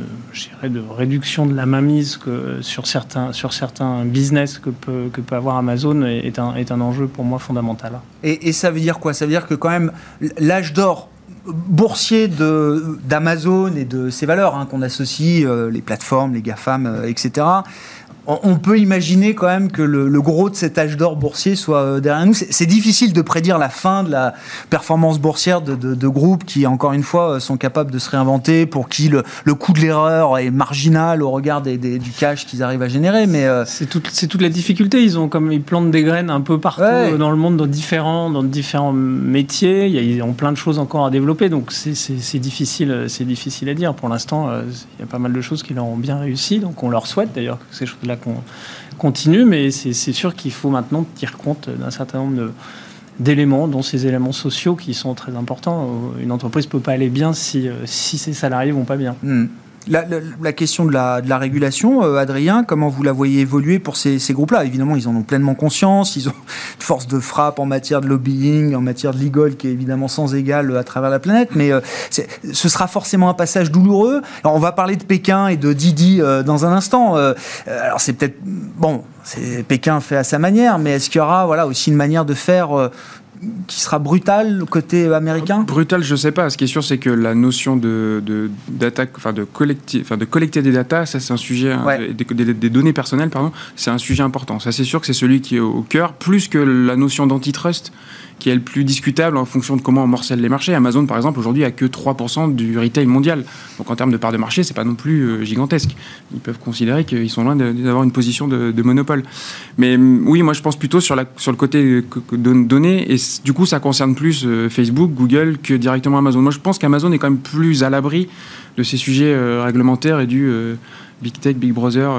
de, réduction de la mainmise que, sur, certains, sur certains business que peut, que peut avoir Amazon est un, est un enjeu pour moi fondamental. Et, et ça veut dire quoi? Ça veut dire que quand même l'âge d'or boursier d'Amazon et de ses valeurs hein, qu'on associe, euh, les plateformes, les GAFAM, etc., on peut imaginer quand même que le, gros de cet âge d'or boursier soit euh, derrière nous. C'est difficile de prédire la fin de la performance boursière de, groupes qui, encore une fois, euh, sont capables de se réinventer, pour qui le, coût de l'erreur est marginal au regard des, du cash qu'ils arrivent à générer. Mais euh, c'est toute la difficulté. Ils ont comme ils plantent des graines un peu partout dans le monde, dans différents dans différents métiers. Ils ont plein de choses encore à développer. Donc c'est difficile, c'est difficile à dire. Pour l'instant, il y a pas mal de choses qui leur ont bien réussi. Donc on leur souhaite d'ailleurs que ces qu'on continue, mais c'est sûr qu'il faut maintenant tenir compte d'un certain nombre d'éléments, dont ces éléments sociaux qui sont très importants. Une entreprise ne peut pas aller bien si, euh, si ses salariés vont pas bien. Hmm. La, question de la, régulation, euh, Adrien, comment vous la voyez évoluer pour ces, groupes-là? Évidemment, ils en ont pleinement conscience, ils ont une force de frappe en matière de lobbying, en matière de legal qui est évidemment sans égal à travers la planète, mais euh, ce sera forcément un passage douloureux. Alors, on va parler de Pékin et de Didi euh, dans un instant. alors c'est peut-être... Bon, Pékin fait à sa manière, mais est-ce qu'il y aura voilà, aussi une manière de faire qui sera brutal côté américain? Brutal, je ne sais pas. Ce qui est sûr, c'est que la notion de, d'attaque, enfin de collecter, enfin de collecter des datas, ça c'est un sujet, hein, des, données personnelles, pardon, c'est un sujet important. Ça c'est sûr que c'est celui qui est au cœur, plus que la notion d'antitrust qui est le plus discutable en fonction de comment on morcelle les marchés. Amazon, par exemple, aujourd'hui, a que 3% du retail mondial. Donc en termes de part de marché, c'est pas non plus euh, gigantesque. Ils peuvent considérer qu'ils sont loin d'avoir une position de, monopole. Mais mm, oui, moi je pense plutôt sur, sur le côté données, et du coup ça concerne plus euh, Facebook, Google que directement Amazon. Moi je pense qu'Amazon est quand même plus à l'abri de ces sujets euh, réglementaires et du Big Tech, Big Brother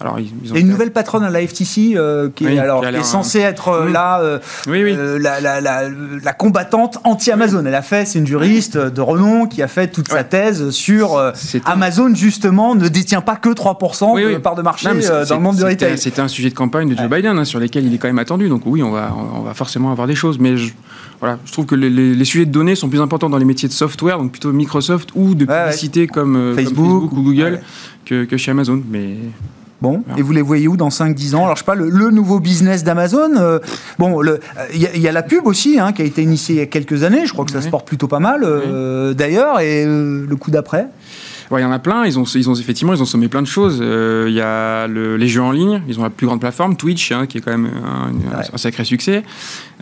Alors, ils, il y a une nouvelle patronne à la FTC euh, qui, est, alors, qui est censée être euh, là euh, oui. La, la, la, la, combattante anti-Amazon. Elle a fait, c'est une juriste de renom qui a fait toute sa thèse sur Amazon, justement, ne détient pas que 3% de part de marché dans le monde du retail. C'était un sujet de campagne de Joe Biden hein, sur lesquels il est quand même attendu. Donc oui, on va, on va forcément avoir des choses. Mais je, voilà, je trouve que les, les, sujets de données sont plus importants dans les métiers de software, donc plutôt Microsoft ou de publicité comme, Facebook, ou Google que, que chez Amazon. Mais Bon, et vous les voyez où dans 5-10 ans? Alors, je sais pas, le, nouveau business d'Amazon, euh, bon, il y, a la pub aussi, hein, qui a été initiée il y a quelques années, je crois que ça se porte plutôt pas mal, euh, d'ailleurs, et euh, le coup d'après? Il y en a plein. Ils ont, ils ont effectivement, ils ont sommé plein de choses. Il y a les jeux en ligne. Ils ont la plus grande plateforme, Twitch, hein, qui est quand même un, sacré succès.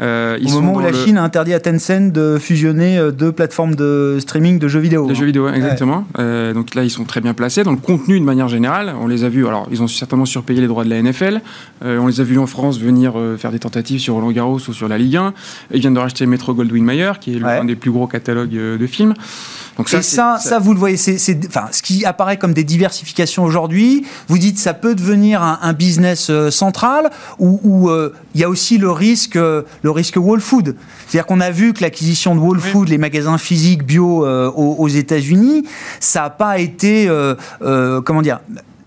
Euh, Au moment où la Chine a interdit à Tencent de fusionner euh, deux plateformes de streaming de jeux vidéo. De hein. jeux vidéo, exactement. Euh, donc là, ils sont très bien placés. Dans le contenu, de manière générale, on les a vus. Alors, ils ont certainement surpayé les droits de la NFL. on les a vus en France venir faire des tentatives sur Roland Garros ou sur la Ligue 1. Ils viennent de racheter Metro Goldwyn Mayer, qui est l'un des plus gros catalogues de films. Donc ça, Et ça, ça, vous le voyez, c'est, enfin, ce qui apparaît comme des diversifications aujourd'hui. Vous dites ça peut devenir un, business central où il y a aussi le risque, le risque Wall Food. C'est-à-dire qu'on a vu que l'acquisition de Wall Food, les magasins physiques bio euh, aux, États-Unis, ça n'a pas été, euh, euh, comment dire,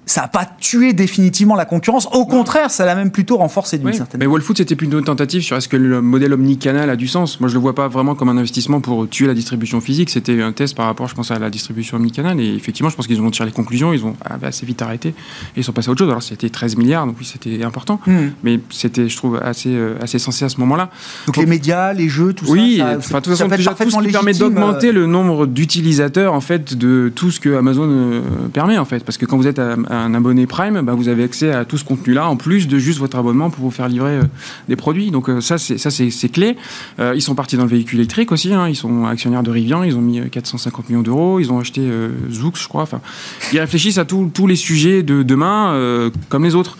ça n'a pas tué définitivement la concurrence. Au contraire, ça l'a même plutôt renforcé d'une certaine manière. Mais Wellfood, c'était plutôt une tentative sur est-ce que le modèle omnicanal a du sens. Moi, je ne le vois pas vraiment comme un investissement pour tuer la distribution physique. C'était un test par rapport, je pense, à la distribution omnicanal. Et effectivement, je pense qu'ils ont tiré les conclusions. Ils ont assez vite arrêté. Et ils sont passés à autre chose. Alors, c'était 13 milliards, donc oui, c'était important. Hmm. Mais c'était, je trouve, assez, euh, assez sensé à ce moment-là. Donc, les médias, les jeux, tout ça. Oui, enfin, de toute façon, déjà, tout ce qui permet d'augmenter euh. le nombre d'utilisateurs, en fait, de tout ce que Amazon euh, permet, en fait. Parce que quand vous êtes un abonné Prime, bah, vous avez accès à tout ce contenu-là, en plus de juste votre abonnement pour vous faire livrer euh, des produits. Donc euh, ça, c'est ça c'est clé. Euh, ils sont partis dans le véhicule électrique aussi. Hein. Ils sont actionnaires de Rivian. Ils ont mis 450 millions d'euros. Ils ont acheté Zoux, je crois. Enfin, ils réfléchissent à tous les sujets de demain comme les autres.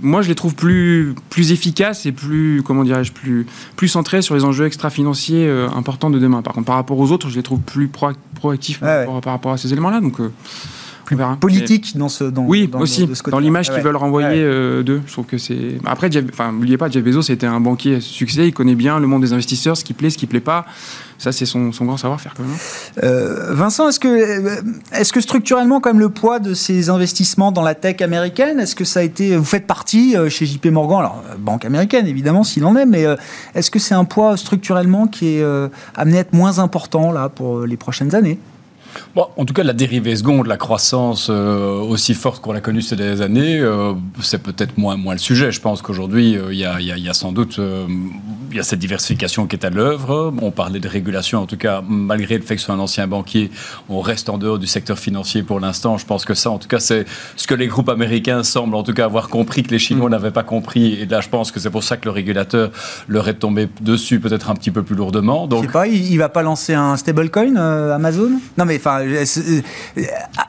Moi, je les trouve plus, plus efficaces et plus, comment dirais-je, plus, plus centrés sur les enjeux extra-financiers importants de demain. Par contre, par rapport aux autres, je les trouve plus proactifs par, rapport, à ces éléments-là. Donc, politique dans ce dans, oui aussi dans l'image qu'ils veulent renvoyer euh, d'eux je trouve que c'est après enfin n'oubliez pas Jeff Bezos c'était un banquier à succès il connaît bien le monde des investisseurs ce qui plaît ce qui plaît pas. Ça c'est son, son, grand savoir-faire quand même hein. euh, Vincent est-ce que euh, est-ce que structurellement quand même le poids de ces investissements dans la tech américaine est-ce que ça a été vous faites partie chez JP Morgan alors banque américaine évidemment s'il en est mais est-ce que c'est un poids structurellement qui est amené à être moins important là pour les prochaines années? Bon, en tout cas, la dérivée seconde, la croissance euh, aussi forte qu'on l'a connue ces dernières années, euh, c'est peut-être moins, moins le sujet. Je pense qu'aujourd'hui, euh, il y, y, a sans doute il y a cette diversification qui est à l'œuvre. On parlait de régulation, en tout cas, malgré le fait que ce soit un ancien banquier, on reste en dehors du secteur financier pour l'instant. Je pense que ça, en tout cas, c'est ce que les groupes américains semblent en tout cas avoir compris que les Chinois mm. n'avaient pas compris. Et là, je pense que c'est pour ça que le régulateur leur est tombé dessus peut-être un petit peu plus lourdement. Donc, je sais pas, il, ne va pas lancer un stablecoin Amazon? Non, mais enfin euh,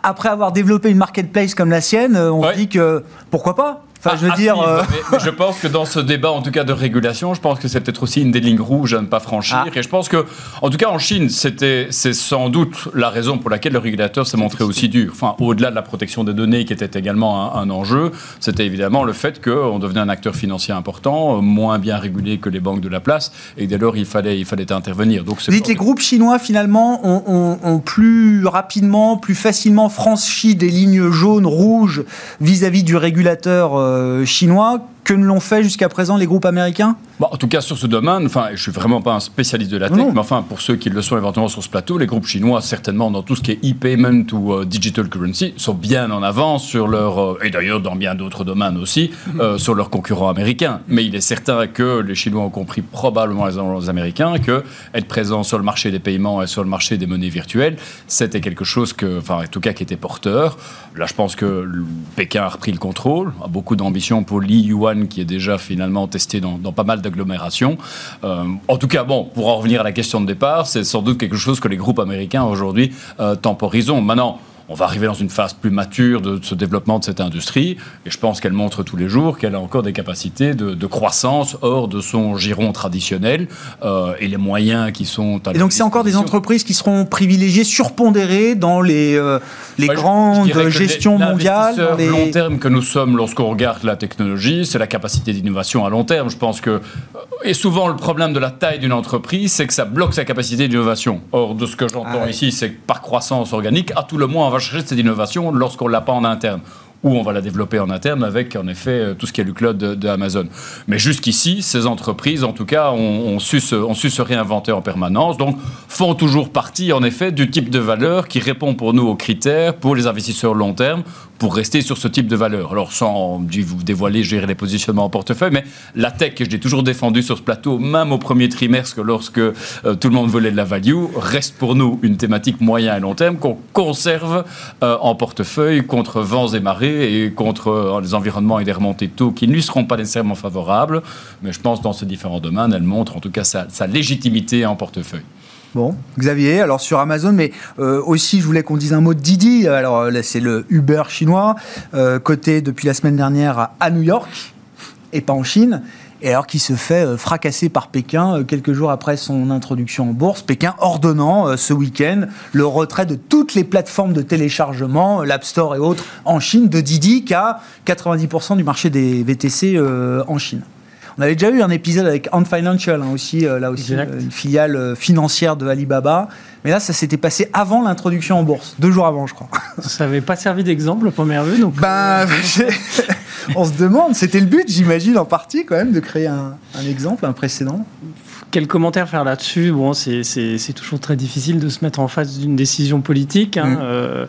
après avoir développé une marketplace comme la sienne, euh, on dit que pourquoi pas? Enfin, je veux dire. Euh, je pense que dans ce débat, en tout cas de régulation, je pense que c'est peut-être aussi une des lignes rouges à ne pas franchir. Ah. Et je pense que, en tout cas en Chine, c'était, c'est sans doute la raison pour laquelle le régulateur s'est montré aussi dur. Enfin, au-delà de la protection des données qui était également un, enjeu, c'était évidemment le fait qu'on devenait un acteur financier important, moins bien régulé que les banques de la place, et dès lors il fallait, il fallait intervenir. Donc, Vous dites que les groupes chinois finalement ont, plus rapidement, plus facilement franchi des lignes jaunes, rouges vis-à-vis du régulateur. Euh, euh, chinois que ne l'ont fait jusqu'à présent les groupes américains? En tout cas, sur ce domaine, enfin, je suis vraiment pas un spécialiste de la tech, mais enfin, pour ceux qui le sont éventuellement sur ce plateau, les groupes chinois, certainement dans tout ce qui est e-payment ou euh, digital currency, sont bien en avance sur leur, euh, et d'ailleurs dans bien d'autres domaines aussi, mhm. sur leurs concurrents américains. Mais il est certain que les Chinois ont compris probablement les Américains que être présent sur le marché des paiements et sur le marché des monnaies virtuelles, c'était quelque chose que, enfin, en tout cas, qui était porteur. Là, je pense que Pékin a repris le contrôle, a beaucoup d'ambition pour qui est déjà finalement testé dans, pas mal d'agglomérations. Euh, en tout cas, bon, pour en revenir à la question de départ, c'est sans doute quelque chose que les groupes américains aujourd'hui euh, temporisent. Maintenant, on va arriver dans une phase plus mature de ce développement de cette industrie. Et je pense qu'elle montre tous les jours qu'elle a encore des capacités de, croissance hors de son giron traditionnel euh, et les moyens qui sont à Et donc c'est encore des entreprises qui seront privilégiées, surpondérées dans les, euh, les grandes gestions mondiales. Les... long terme que nous sommes lorsqu'on regarde la technologie, c'est la capacité d'innovation à long terme. Je pense que et souvent, le problème de la taille d'une entreprise, c'est que ça bloque sa capacité d'innovation. Or, de ce que j'entends ah ici, c'est que par croissance organique, à tout le moins, on va chercher cette innovation lorsqu'on ne l'a pas en interne ou on va la développer en interne avec, en effet, euh, tout ce qui est le cloud d'Amazon. Mais jusqu'ici, ces entreprises, en tout cas, ont, su se, réinventer en permanence, donc font toujours partie, en effet, du type de valeur qui répond pour nous aux critères pour les investisseurs long terme pour rester sur ce type de valeur. Alors, sans vous dévoiler, gérer les positionnements en portefeuille, mais la tech, que je l'ai toujours défendu sur ce plateau, même au premier trimestre, lorsque euh, tout le monde voulait de la value, reste pour nous une thématique moyen et long terme qu'on conserve euh, en portefeuille contre vents et marées et contre euh, les environnements et les remontées taux qui ne lui seront pas nécessairement favorables. Mais je pense que dans ces différents domaines, elle montre en tout cas sa légitimité en portefeuille. Bon, Xavier, alors sur Amazon, mais euh, aussi je voulais qu'on dise un mot de Didi. Alors là, c'est le Uber chinois, euh, coté depuis la semaine dernière à New York et pas en Chine. Et alors qu'il se fait euh, fracasser par Pékin quelques jours après son introduction en bourse, Pékin ordonnant ce week-end le retrait de toutes les plateformes de téléchargement, l'App Store et autres en Chine, de Didi qui a 90% du marché des VTC en Chine. On avait déjà eu un épisode avec Ant Financial, hein, aussi, euh, là aussi, euh, une filiale euh, financière de Alibaba. Mais là, ça s'était passé avant l'introduction en bourse, deux jours avant, je crois. Ça n'avait pas servi d'exemple, première vue. Donc... (laughs) Ben, on se demande, c'était le but, j'imagine, en partie, quand même, de créer un, un exemple, un précédent. Quel commentaire faire là-dessus? Bon, c'est toujours très difficile de se mettre en face d'une décision politique. Hein. Mm. Euh,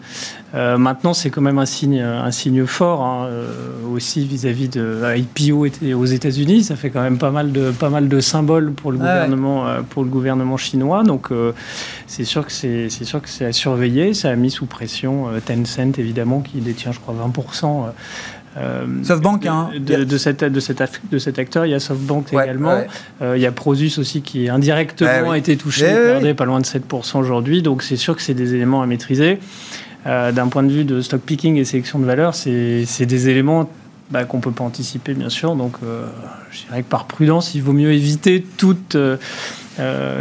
euh, maintenant, c'est quand même un signe, un signe fort hein, euh, aussi vis-à-vis de IPO aux États-Unis. Ça fait quand même pas mal de, pas mal de symboles pour le, ah gouvernement, pour le gouvernement chinois. Donc, c'est sûr que c'est sûr que c'est à surveiller. Ça a mis sous pression Tencent, évidemment, qui détient, je crois, 20% euh, SoftBank, hein. de, de, cet, de, cet, de cet acteur, il y a SoftBank également. Euh, il y a Prosus aussi qui indirectement a été touché, eh pas loin de 7% aujourd'hui. Donc c'est sûr que c'est des éléments à maîtriser. Euh, d'un point de vue de stock picking et sélection de valeur, c'est des éléments bah, qu'on ne peut pas anticiper, bien sûr. Donc je dirais que par prudence, il vaut mieux éviter toute,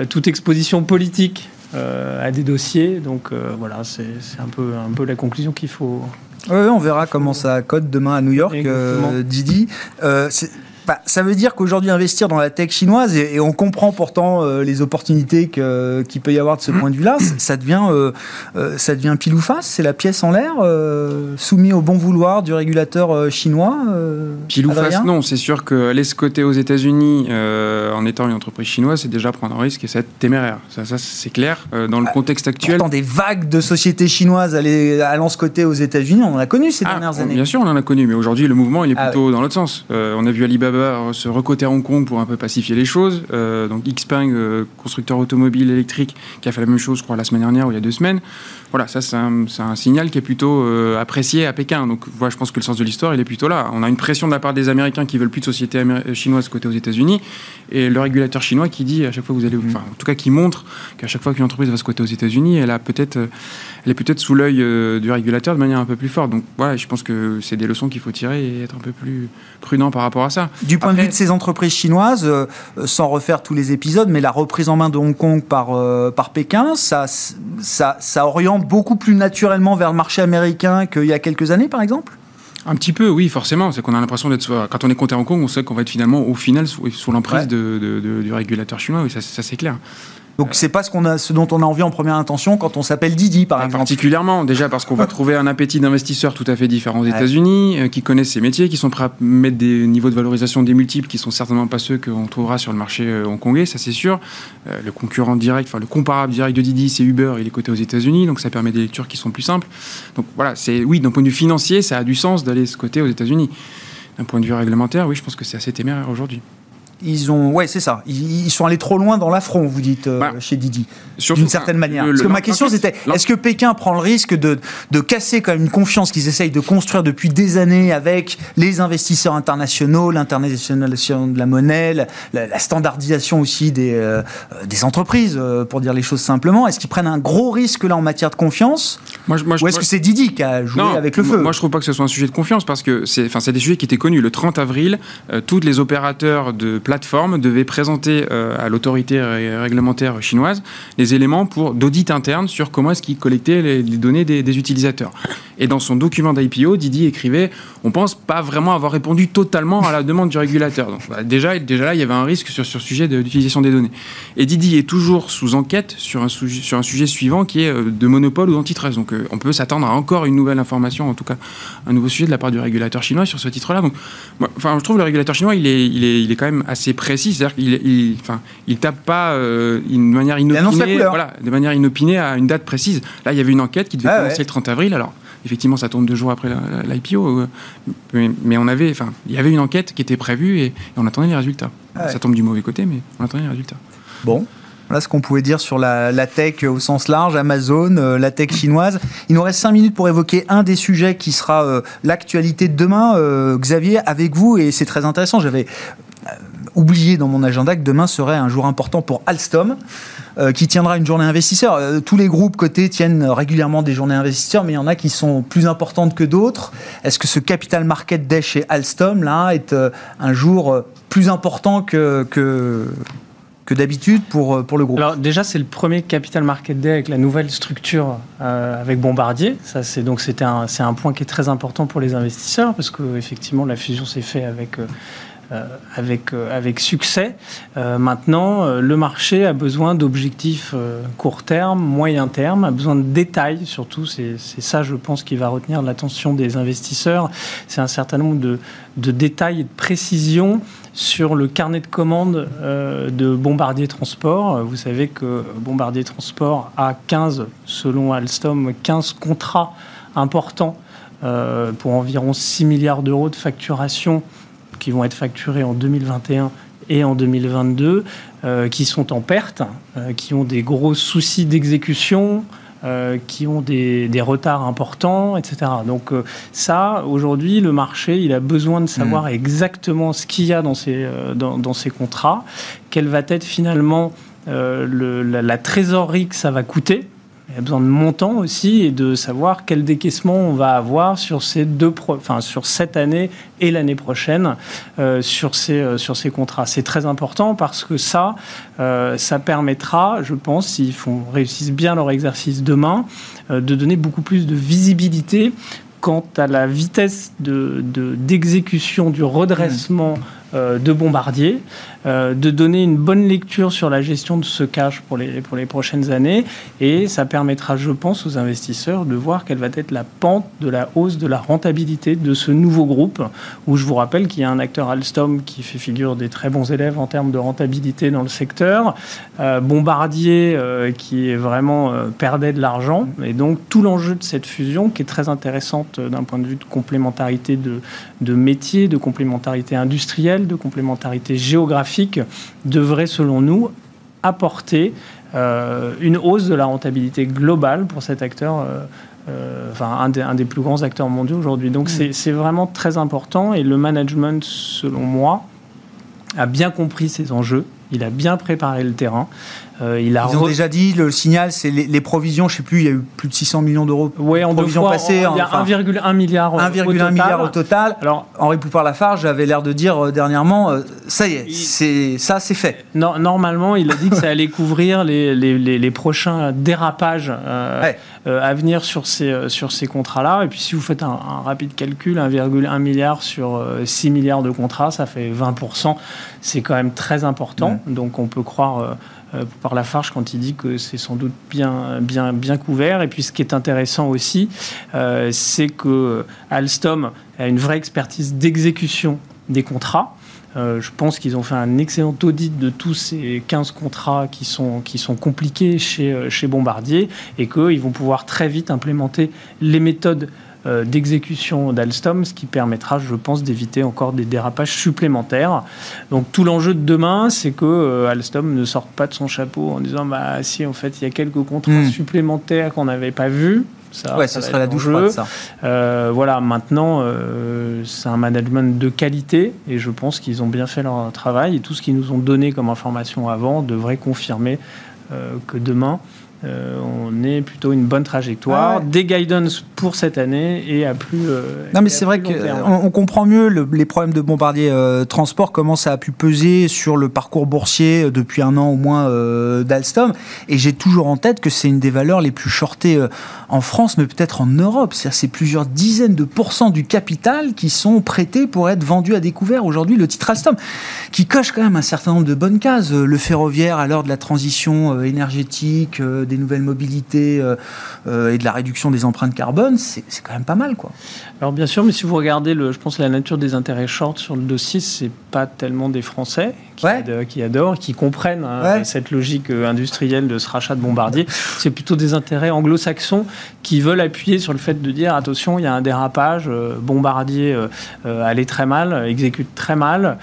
toute exposition politique à des dossiers. Donc voilà, c'est un peu, un peu la conclusion qu'il faut, oui, on verra comment ça code demain à New York, euh, Didi. Euh, bah, ça veut dire qu'aujourd'hui, investir dans la tech chinoise, et, on comprend pourtant euh, les opportunités qu'il peut y avoir de ce point de vue-là, ça devient, euh, euh, ça devient pile ou face C'est la pièce en l'air, soumis au bon vouloir du régulateur chinois Pile ou face, non. C'est sûr qu'aller se coter aux États-Unis en étant une entreprise chinoise, c'est déjà prendre un risque et c'est téméraire. Ça, ça c'est clair. dans le ah, contexte actuel. Pourtant, des vagues de sociétés chinoises allant se coter aux États-Unis, on en a connu ces ah, dernières années. Bien sûr, on en a connu, mais aujourd'hui, le mouvement, il est ah plutôt dans l'autre sens. on a vu Alibaba se recoter à Hong Kong pour un peu pacifier les choses. Euh, donc Xpeng, euh, constructeur automobile électrique, qui a fait la même chose, je crois, la semaine dernière ou il y a deux semaines. Voilà, ça c'est un, signal qui est plutôt euh, apprécié à Pékin. Donc voilà, je pense que le sens de l'histoire, il est plutôt là. On a une pression de la part des Américains qui veulent plus de sociétés chinoises côté aux États-Unis, et le régulateur chinois qui dit à chaque fois que vous allez, enfin, en tout cas qui montre qu'à chaque fois qu'une entreprise va se coter aux États-Unis, elle elle est peut-être sous l'œil du régulateur de manière un peu plus forte. Donc voilà, je pense que c'est des leçons qu'il faut tirer et être un peu plus prudent par rapport à ça. Du point de vue de ces entreprises chinoises, euh, sans refaire tous les épisodes, mais la reprise en main de Hong Kong par, euh, par Pékin, ça, ça, ça oriente beaucoup plus naturellement vers le marché américain qu'il y a quelques années, par exemple? Un petit peu, oui, forcément. C'est qu'on a l'impression d'être. Quand on est compté à Hong Kong, on sait qu'on va être finalement, au final, sous, l'emprise du régulateur chinois. Oui, ça, ça c'est clair. Donc c'est pas ce, qu'on a, ce dont on a envie en première intention quand on s'appelle Didi, par exemple. Particulièrement, déjà parce qu'on va (laughs) trouver un appétit d'investisseurs tout à fait différent aux États-Unis, euh, qui connaissent ces métiers, qui sont prêts à mettre des niveaux de valorisation des multiples qui sont certainement pas ceux qu'on trouvera sur le marché euh, hongkongais, ça c'est sûr. Euh, le concurrent direct, enfin le comparable direct de Didi, c'est Uber, il est coté aux États-Unis, donc ça permet des lectures qui sont plus simples. Donc voilà, c'est oui, d'un point de vue financier, ça a du sens d'aller ce côté aux États-Unis. D'un point de vue réglementaire, oui, je pense que c'est assez téméraire aujourd'hui ils ont, ouais, c'est ça. Ils, sont allés trop loin dans l'affront, vous dites euh, bah, chez Didi, d'une certaine manière. Parce que ma question c'était, est-ce que Pékin prend le risque de, de casser quand même une confiance qu'ils essayent de construire depuis des années avec les investisseurs internationaux, l'internationalisation de la monnaie, la, standardisation aussi des, euh, des entreprises, euh, pour dire les choses simplement? Est-ce qu'ils prennent un gros risque là en matière de confiance? Moi, moi, Ou est-ce que c'est Didi qui a joué avec le feu? Moi, je trouve pas que ce soit un sujet de confiance parce que c'est, enfin, c'est des sujets qui étaient connus. Le 30 avril, euh, tous les opérateurs de devaient présenter euh, à l'autorité réglementaire chinoise les éléments pour d'audit interne sur comment est-ce qu'ils collectaient les, données des, utilisateurs. Et dans son document d'IPO, Didi écrivait on pense pas vraiment avoir répondu totalement à la demande du régulateur. Donc, bah, déjà, déjà là, il y avait un risque sur, sur ce sujet d'utilisation des données. Et Didi est toujours sous enquête sur un, sujet, sur un sujet suivant qui est euh, de monopole ou d'antitrust. Donc euh, on peut s'attendre à encore une nouvelle information, en tout cas un nouveau sujet de la part du régulateur chinois sur ce titre-là. Donc, enfin, je trouve le régulateur chinois, il est, il est, il est quand même assez précis. C'est-à-dire qu'il il, enfin, il tape pas euh, une manière inopinée, voilà, de manière inopinée à une date précise. Là, il y avait une enquête qui devait ah commencer le 30 avril. Alors, effectivement, ça tombe deux jours après l'IPO, mais, on avait, enfin, il y avait une enquête qui était prévue et, on attendait les résultats. Ah ça tombe du mauvais côté, mais on attendait les résultats. Bon, voilà ce qu'on pouvait dire sur la, tech au sens large, Amazon, euh, la tech chinoise. Il nous reste cinq minutes pour évoquer un des sujets qui sera euh, l'actualité de demain. Euh, Xavier, avec vous, et c'est très intéressant, j'avais oublié dans mon agenda que demain serait un jour important pour Alstom. qui tiendra une journée investisseur. tous les groupes cotés tiennent régulièrement des journées investisseurs, mais il y en a qui sont plus importantes que d'autres. Est-ce que ce Capital Market Day chez Alstom, là, est un jour plus important que, que, que d'habitude pour, euh, pour le groupe? Alors déjà, c'est le premier Capital Market Day avec la nouvelle structure euh, avec Bombardier. Ça, c'est donc c'était un, un point qui est très important pour les investisseurs parce que effectivement la fusion s'est faite avec euh, euh, avec, euh, avec succès. Euh, maintenant, le marché a besoin d'objectifs court terme, moyen terme, a besoin de détails surtout. C'est ça, je pense, qui va retenir l'attention des investisseurs. C'est un certain nombre de, détails et de précisions sur le carnet de commandes de Bombardier Transport. Vous savez que Bombardier Transport a 15, selon Alstom, 15 contrats importants pour environ 6 milliards d'euros de facturation qui vont être facturés en 2021 et en 2022, euh, qui sont en perte, euh, qui ont des gros soucis d'exécution, euh, qui ont des, retards importants, etc. Donc ça, aujourd'hui, le marché, il a besoin de savoir hmm. exactement ce qu'il y a dans ces, dans, ces contrats, quelle va être finalement la, la, trésorerie que ça va coûter il y a besoin de montant aussi et de savoir quel décaissement on va avoir sur ces deux, enfin sur cette année et l'année prochaine euh, sur ces euh, sur ces contrats. C'est très important parce que ça, euh, ça permettra, je pense, s'ils font réussissent bien leur exercice demain, de donner beaucoup plus de visibilité quant à la vitesse de, d'exécution du redressement euh, de Bombardier, euh, de donner une bonne lecture sur la gestion de ce cash pour les, pour les prochaines années. Et ça permettra, je pense, aux investisseurs de voir quelle va être la pente de la hausse de la rentabilité de ce nouveau groupe, où je vous rappelle qu'il y a un acteur Alstom qui fait figure des très bons élèves en termes de rentabilité dans le secteur, euh, Bombardier qui est vraiment perdait de l'argent. Et donc tout l'enjeu de cette fusion, qui est très intéressante d'un point de vue de complémentarité de, de métiers, de complémentarité industrielle, de complémentarité géographique devrait, selon nous, apporter euh, une hausse de la rentabilité globale pour cet acteur. Euh, euh, enfin, un des, un des, plus grands acteurs mondiaux aujourd'hui. Donc, mm. c'est vraiment très important et le management, selon moi, a bien compris ces enjeux. Il a bien préparé le terrain. Euh, il a Ils ont déjà dit, le signal, c'est les, provisions, je ne sais plus, il y a eu plus de 600 millions d'euros oui, en provisions passées. Il y a 1,1 milliard 1,1 milliard au total. Alors, Henri Poupard-Lafarge avait l'air de dire euh, dernièrement, euh, ça y est, c'est, ça c'est fait. normalement, il a dit que ça allait couvrir les, les, les, prochains dérapages à venir sur ces, sur ces contrats-là. Et puis si vous faites un, rapide calcul, 1,1 milliard sur 6 milliards de contrats, ça fait 20%. C'est quand même très important. Donc on peut croire euh, par Lafarge quand il dit que c'est sans doute bien, bien, bien couvert. Et puis ce qui est intéressant aussi, euh, c'est que Alstom a une vraie expertise d'exécution des contrats. Euh, je pense qu'ils ont fait un excellent audit de tous ces 15 contrats qui sont, qui sont compliqués chez, chez Bombardier et qu'ils vont pouvoir très vite implémenter les méthodes euh, d'exécution d'Alstom, ce qui permettra, je pense, d'éviter encore des dérapages supplémentaires. Donc tout l'enjeu de demain, c'est que euh, Alstom ne sorte pas de son chapeau en disant bah si en fait il y a quelques contrats hmm. supplémentaires qu'on n'avait pas vus. Ça, ouais, ce serait la douche froide, ça. Euh, voilà, maintenant, c'est un management de qualité et je pense qu'ils ont bien fait leur travail et tout ce qu'ils nous ont donné comme information avant devrait confirmer que demain, on est plutôt une bonne trajectoire, des guidance pour cette année et à plus. non, mais c'est vrai qu'on on comprend mieux les problèmes de Bombardier Transport, comment ça a pu peser sur le parcours boursier depuis un an au moins d'Alstom. Et j'ai toujours en tête que c'est une des valeurs les plus shortées en France, mais peut-être en Europe. C'est plusieurs dizaines de pourcents du capital qui sont prêtés pour être vendus à découvert aujourd'hui. Le titre Alstom, qui coche quand même un certain nombre de bonnes cases. Le ferroviaire à l'heure de la transition euh, énergétique, euh, des nouvelles mobilités euh, et de la réduction des empreintes carbone, c'est quand même pas mal, quoi. Alors bien sûr, mais si vous regardez, le, je pense, la nature des intérêts short sur le dossier, c'est pas tellement des Français qui, adorent, qui comprennent hein, cette logique industrielle de ce rachat de Bombardier. (laughs) C'est plutôt des intérêts anglo-saxons qui veulent appuyer sur le fait de dire attention, il y a un dérapage, Bombardier allait très mal, exécute très mal,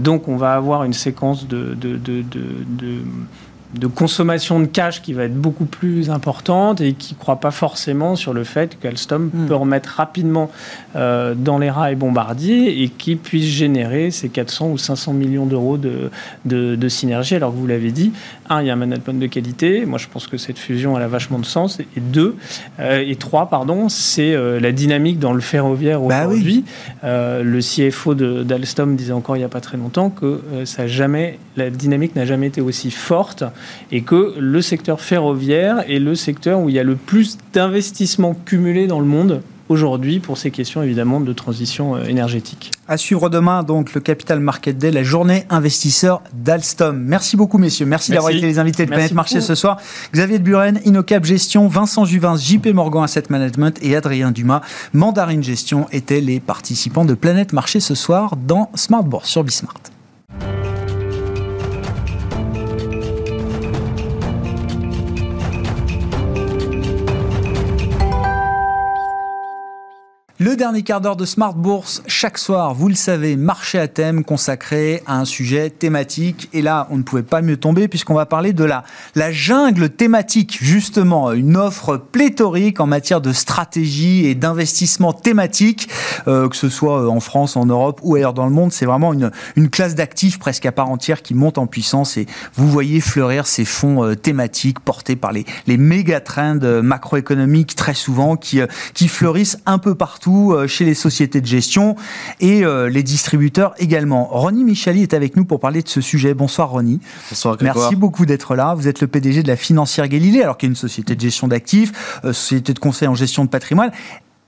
donc on va avoir une séquence de, de, de, de de consommation de cash qui va être beaucoup plus importante et qui ne croit pas forcément sur le fait qu'Alstom hmm. peut remettre rapidement euh, dans les rails Bombardier et qui puisse générer ces 400 ou 500 millions d'euros de, de, synergie. Alors que vous l'avez dit, un, il y a un management de qualité. Moi, je pense que cette fusion, elle a vachement de sens. Et deux, euh, et trois, pardon, c'est euh, la dynamique dans le ferroviaire bah aujourd'hui. le CFO d'Alstom disait encore il n'y a pas très longtemps que ça jamais, la dynamique n'a jamais été aussi forte et que le secteur ferroviaire est le secteur où il y a le plus d'investissements cumulés dans le monde aujourd'hui pour ces questions évidemment de transition euh, énergétique. À suivre demain donc le Capital Market Day, la journée investisseur d'Alstom. Merci beaucoup messieurs, merci, d'avoir été les invités de Planète Marché ce soir. Xavier de Buren, Innocap Gestion, Vincent Juvin, JP Morgan Asset Management et Adrien Dumas, Mandarine Gestion étaient les participants de Planète Marché ce soir dans Smart Bourse sur Bismart. Le dernier quart d'heure de Smart Bourse, chaque soir, vous le savez, marché à thème consacré à un sujet thématique. Et là, on ne pouvait pas mieux tomber puisqu'on va parler de la, jungle thématique, justement, une offre pléthorique en matière de stratégie et d'investissement thématique, euh, que ce soit en France, en Europe ou ailleurs dans le monde. C'est vraiment une, classe d'actifs presque à part entière qui monte en puissance et vous voyez fleurir ces fonds euh, thématiques portés par les, méga trends euh, macroéconomiques très souvent qui fleurissent un peu partout euh, chez les sociétés de gestion et euh, les distributeurs également. Ronnie Michali est avec nous pour parler de ce sujet. Bonsoir Ronnie. Bonsoir Merci beaucoup d'être là. Vous êtes le PDG de la financière Galilée, alors qu'il y a une société de gestion d'actifs, euh, société de conseil en gestion de patrimoine.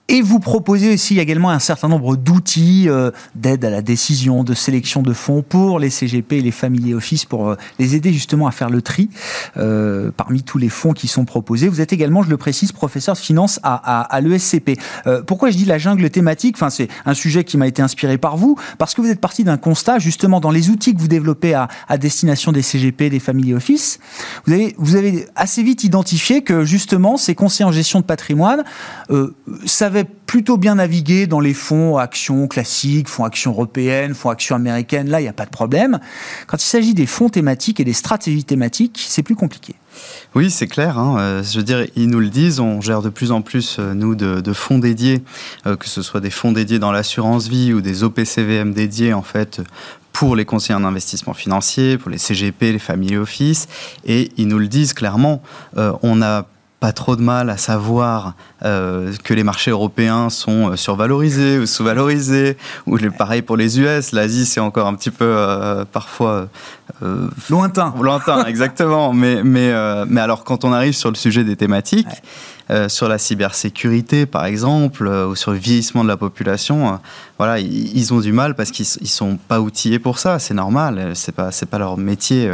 Et vous proposez aussi également un certain nombre d'outils euh, d'aide à la décision, de sélection de fonds pour les CGP et les family office pour euh, les aider justement à faire le tri euh, parmi tous les fonds qui sont proposés. Vous êtes également, je le précise, professeur de finance à, l'ESCP. pourquoi je dis la jungle thématique? Enfin, c'est un sujet qui m'a été inspiré par vous parce que vous êtes parti d'un constat justement dans les outils que vous développez à, destination des CGP, des family office. Vous avez, vous avez assez vite identifié que justement ces conseillers en gestion de patrimoine ça plutôt bien naviguer dans les fonds actions classiques, fonds actions européennes, fonds actions américaines. Là, il n'y a pas de problème. Quand il s'agit des fonds thématiques et des stratégies thématiques, c'est plus compliqué. Oui, c'est clair. Hein. Euh, je veux dire, ils nous le disent. On gère de plus en plus, euh, nous, de, fonds dédiés, euh, que ce soit des fonds dédiés dans l'assurance vie ou des OPCVM dédiés, en fait, pour les conseillers en investissement financier, pour les CGP, les family office. Et ils nous le disent clairement. on a pas trop de mal à savoir euh, que les marchés européens sont euh, survalorisés ou sous-valorisés, ou pareil pour les US. L'Asie, c'est encore un petit peu euh, parfois lointain. Lointain, (laughs) exactement. Mais, mais, mais alors, quand on arrive sur le sujet des thématiques, sur la cybersécurité, par exemple, ou sur le vieillissement de la population, voilà, ils, ont du mal parce qu'ils ne sont pas outillés pour ça. C'est normal, c'est pas pas leur métier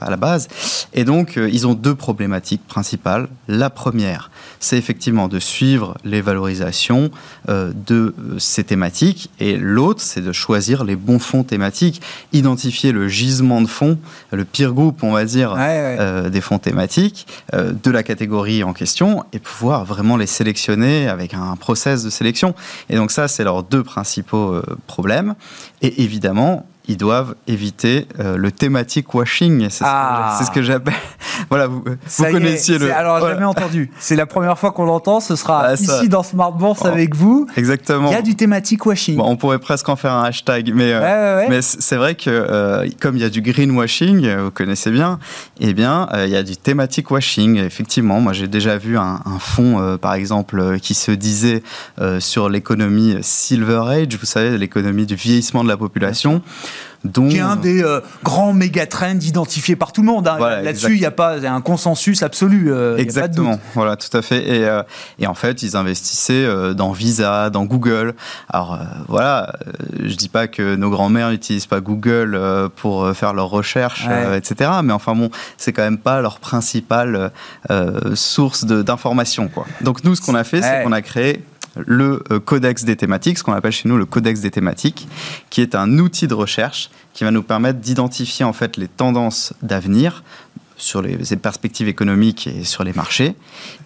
à la base. Et donc, ils ont deux problématiques principales. La première, c'est effectivement de suivre les valorisations euh, de euh, ces thématiques. Et l'autre, c'est de choisir les bons fonds thématiques, identifier le gisement de fonds, le pire groupe, on va dire, euh, des fonds thématiques de la catégorie en question et pouvoir vraiment les sélectionner avec un process de sélection. Et donc ça, c'est leurs deux principaux problèmes. Et évidemment, ils doivent éviter euh, le thématique washing. C'est Ah. ce que j'appelle. (laughs) voilà, vous, vous est, connaissiez le. Alors, voilà. jamais entendu. C'est la première fois qu'on l'entend. Ce sera Ah, ici dans Smart Bourse Oh. avec vous. Exactement. Il y a du thématique washing. Bon, on pourrait presque en faire un hashtag, mais, euh, Ouais, ouais, ouais. mais c'est vrai que euh, comme il y a du greenwashing, vous connaissez bien, eh bien, il y a du thématique washing. Effectivement, moi j'ai déjà vu un, un fonds, par exemple, qui se disait sur l'économie Silver Age, vous savez, l'économie du vieillissement de la population. Dont, qui est un des euh, grands méga trends identifiés par tout le monde. hein. Voilà, Là-dessus, il n'y a pas un consensus absolu. euh, il y a pas de Exactement, doute. voilà, tout à fait. Et, euh, et en fait, ils investissaient dans Visa, dans Google. Alors voilà, je dis pas que nos grands-mères n'utilisent pas Google pour faire leurs recherches, Ouais. etc. Mais enfin bon, c'est quand même pas leur principale source d'information. Donc nous, ce qu'on a fait, Ouais. c'est qu'on a créé le euh, codex des thématiques, ce qu'on appelle chez nous le codex des thématiques, qui est un outil de recherche qui va nous permettre d'identifier en fait les tendances d'avenir sur les, les perspectives économiques et sur les marchés.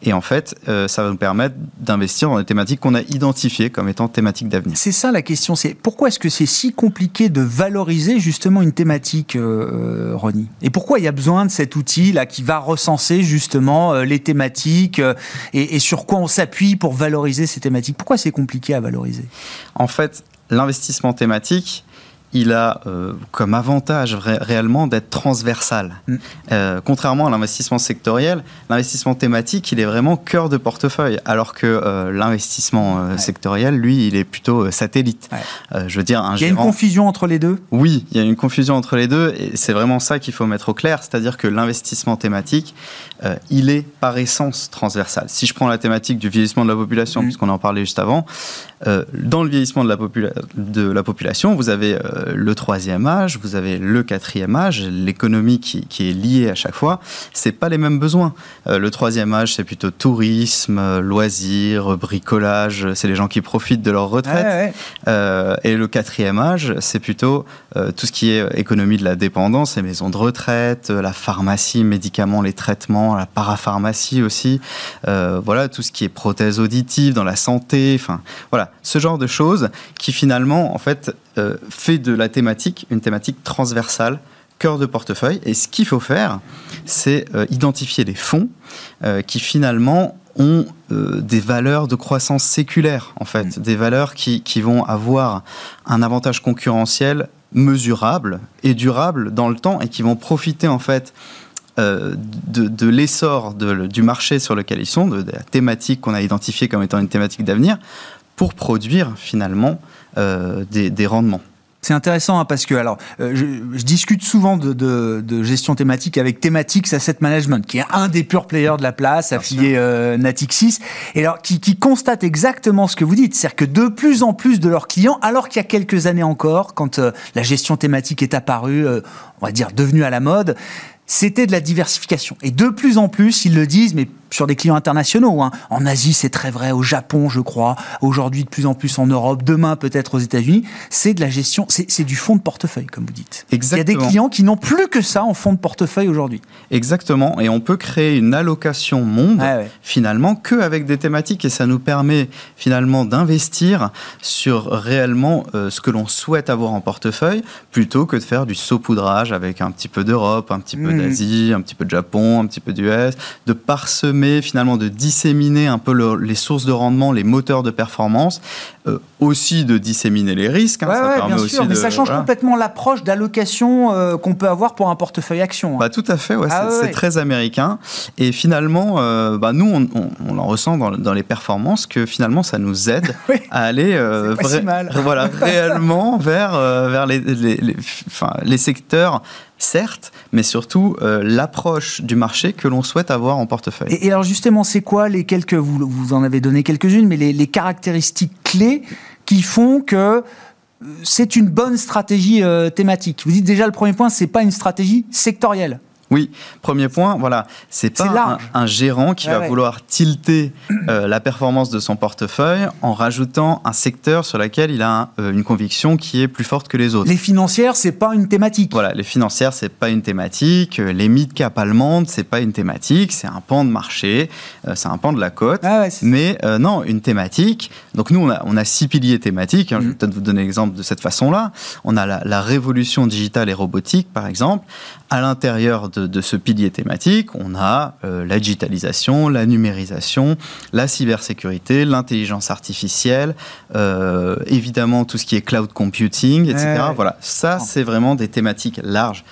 Et en fait, euh, ça va nous permettre d'investir dans des thématiques qu'on a identifiées comme étant thématiques d'avenir. C'est ça la question, c'est pourquoi est-ce que c'est si compliqué de valoriser justement une thématique, euh, euh, Ronnie? Et pourquoi il y a besoin de cet outil là qui va recenser justement euh, les thématiques et, et sur quoi on s'appuie pour valoriser ces thématiques? Pourquoi c'est compliqué à valoriser? En fait, l'investissement thématique, il a euh, comme avantage ré- réellement d'être transversal. Mm. Euh, contrairement à l'investissement sectoriel, l'investissement thématique, il est vraiment cœur de portefeuille, alors que euh, l'investissement sectoriel, lui, il est plutôt satellite. Ouais. Je veux dire, un Il y a une confusion entre les deux? Oui, il y a une confusion entre les deux et c'est vraiment ça qu'il faut mettre au clair, c'est-à-dire que l'investissement thématique, il est par essence transversal. Si je prends la thématique du vieillissement de la population, Mhm. puisqu'on en parlait juste avant, dans le vieillissement de la, popula- de la population, vous avez euh, le troisième âge, vous avez le quatrième âge, l'économie qui, qui est liée à chaque fois, c'est pas les mêmes besoins. Euh, le troisième âge, c'est plutôt tourisme, euh, loisirs, bricolage, c'est les gens qui profitent de leur retraite. Ouais, ouais. Euh, et le quatrième âge, c'est plutôt tout ce qui est économie de la dépendance, les maisons de retraite, la pharmacie, médicaments, les traitements, la parapharmacie aussi. Voilà, tout ce qui est prothèse auditive dans la santé. Enfin, voilà, ce genre de choses qui finalement, en fait, euh, fait de la thématique une thématique transversale cœur de portefeuille. Et ce qu'il faut faire, c'est euh, identifier des fonds euh, qui finalement ont euh, des valeurs de croissance séculaire, en fait, des valeurs qui, qui vont avoir un avantage concurrentiel mesurable et durable dans le temps et qui vont profiter en fait de, de l'essor du marché sur lequel ils sont, de, de la thématique qu'on a identifiée comme étant une thématique d'avenir, pour produire finalement des, des rendements. C'est intéressant hein, parce que alors euh, je, je discute souvent de, de- de gestion thématique avec Thematics Asset Management, qui est un des purs players de la place, affilié euh, Natixis, et alors qui, qui constate exactement ce que vous dites, c'est-à-dire que de plus en plus de leurs clients, alors qu'il y a quelques années encore, quand euh, la gestion thématique est apparue, euh, on va dire devenue à la mode, c'était de la diversification. Et de plus en plus, ils le disent, mais sur des clients internationaux. hein. En Asie, c'est très vrai. Au Japon, je crois. Aujourd'hui, de plus en plus en Europe. Demain, peut-être aux États-Unis. C'est de la gestion. C'est du fonds de portefeuille, comme vous dites. Il y a des Exactement. clients qui n'ont plus que ça en fonds de portefeuille aujourd'hui. Exactement, et on peut créer une allocation monde ouais. finalement que avec des thématiques et ça nous permet finalement d'investir sur réellement euh, ce que l'on souhaite avoir en portefeuille plutôt que de faire du saupoudrage avec un petit peu d'Europe, un petit peu Mhm. d'Asie, un petit peu de Japon, un petit peu d'US, de parsemer finalement, de disséminer un peu le- les sources de rendement, les moteurs de performance, euh, aussi de disséminer les risques. hein, Ouais, ça ouais, permet bien aussi sûr. Mais de- ça change voilà. complètement l'approche d'allocation euh, qu'on peut avoir pour un portefeuille action. hein. Bah, tout à fait, ouais, Ah c'est très américain. Et finalement, euh, bah, nous, on, on- on en ressent dans, dans les performances que finalement, ça nous aide (laughs) Oui. à aller si voilà, (laughs) réellement vers, vers les, les, les- enfin, les secteurs, certes, mais surtout euh, l'approche du marché que l'on souhaite avoir en portefeuille. Et, alors justement, c'est quoi les quelques, vous, vous en avez donné quelques-unes, mais les, les caractéristiques clés qui font que euh, c'est une bonne stratégie euh, thématique? Vous dites déjà le premier point, c'est pas une stratégie sectorielle. Oui, premier point, voilà, c'est pas un, un, gérant qui va vouloir tilter euh, (clears throat) la performance de son portefeuille en rajoutant un secteur sur lequel il a euh, une conviction qui est plus forte que les autres. Les financières, c'est pas une thématique. Voilà, les financières, c'est pas une thématique. Euh, les mid-cap allemandes, c'est pas une thématique. C'est un pan de marché, c'est un pan de la côte. Ah mais non, une thématique. Donc nous, on a, on a six piliers thématiques. Hein, je vais mm. peut-être vous donner l'exemple de cette façon-là. On a la, la révolution digitale et robotique, par exemple. À l'intérieur de, ce pilier thématique, on a euh, la digitalisation, la numérisation, la cybersécurité, l'intelligence artificielle, euh, évidemment tout ce qui est cloud computing, etc. Voilà, ça c'est vraiment des thématiques larges.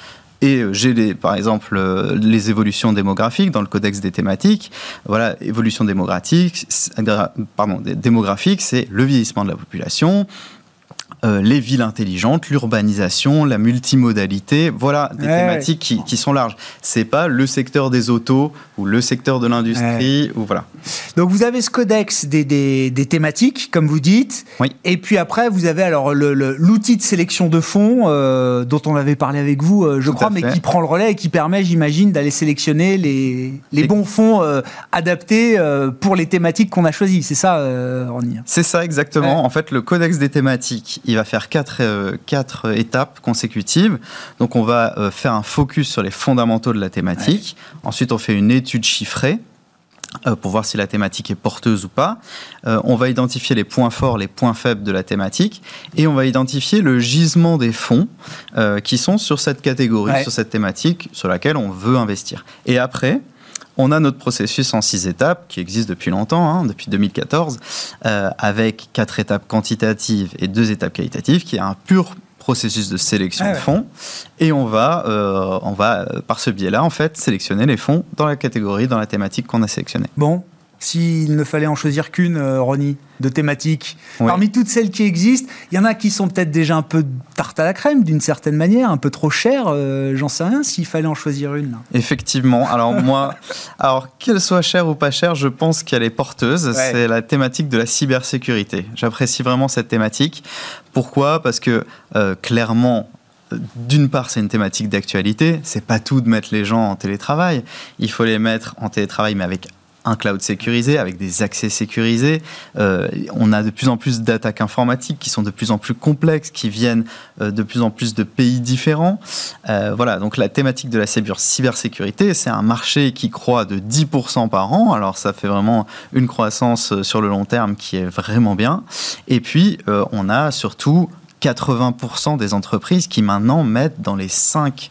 Et euh, j'ai par exemple les évolutions démographiques dans le codex des thématiques. Voilà, évolution démographique, pardon, démographique, c'est le vieillissement de la population, euh, les villes intelligentes, l'urbanisation, la multimodalité, voilà des thématiques qui, qui, sont larges. C'est pas le secteur des autos ou le secteur de l'industrie ou voilà. Donc vous avez ce codex des, des, des, thématiques, comme vous dites. Oui. Et puis après vous avez alors l'outil de sélection de fonds euh, dont on avait parlé avec vous, euh, je crois, mais qui prend le relais et qui permet, j'imagine, d'aller sélectionner les, les bons fonds adaptés pour les thématiques qu'on a choisies. C'est ça, Ronny C'est ça exactement. En fait, le codex des thématiques il va faire quatre, euh, quatre étapes consécutives. Donc, on va euh, faire un focus sur les fondamentaux de la thématique. Ensuite, on fait une étude chiffrée euh, pour voir si la thématique est porteuse ou pas. on va identifier les points forts, les points faibles de la thématique, et on va identifier le gisement des fonds qui sont sur cette catégorie, sur cette thématique sur laquelle on veut investir. Et après, on a notre processus en six étapes qui existe depuis longtemps, hein, depuis 2014, euh, avec quatre étapes quantitatives et deux étapes qualitatives, qui est un pur processus de sélection ah de fonds. Et on va, euh, on va euh, par ce biais-là, en fait, sélectionner les fonds dans la catégorie, dans la thématique qu'on a sélectionnée. Bon, s'il ne fallait en choisir qu'une, euh, Ronnie, de thématique. Parmi toutes celles qui existent, il y en a qui sont peut-être déjà un peu tarte à la crème, d'une certaine manière, un peu trop chères, euh, j'en sais rien, s'il fallait en choisir une. Effectivement. Alors (laughs) moi, alors qu'elle soit chère ou pas chère, je pense qu'elle est porteuse. C'est la thématique de la cybersécurité. J'apprécie vraiment cette thématique. Pourquoi? Parce que euh, clairement, d'une part, c'est une thématique d'actualité. C'est pas tout de mettre les gens en télétravail. Il faut les mettre en télétravail, mais avec un cloud sécurisé, avec des accès sécurisés. Euh, on a de plus en plus d'attaques informatiques qui sont de plus en plus complexes, qui viennent euh, de plus en plus de pays différents. Euh, voilà, donc la thématique de la cybersécurité, c'est un marché qui croît de 10% par an. Alors ça fait vraiment une croissance sur le long terme qui est vraiment bien. Et puis, on a surtout 80% des entreprises qui maintenant mettent dans les 5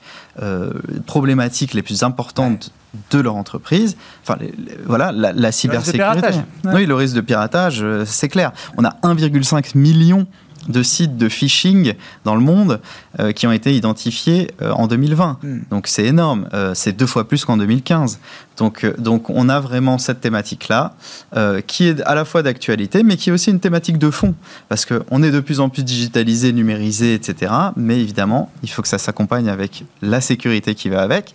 problématiques les plus importantes de leur entreprise. Enfin, voilà, la, cybersécurité. Oui, le risque de piratage, euh, c'est clair. On a 1,5 million de sites de phishing dans le monde euh, qui ont été identifiés euh, en 2020. Hmm. Donc c'est énorme, c'est deux fois plus qu'en 2015. Donc, euh, donc on a vraiment cette thématique-là, euh, qui est à la fois d'actualité, mais qui est aussi une thématique de fond, parce qu'on est de plus en plus digitalisé, numérisé, etc. Mais évidemment, il faut que ça s'accompagne avec la sécurité qui va avec.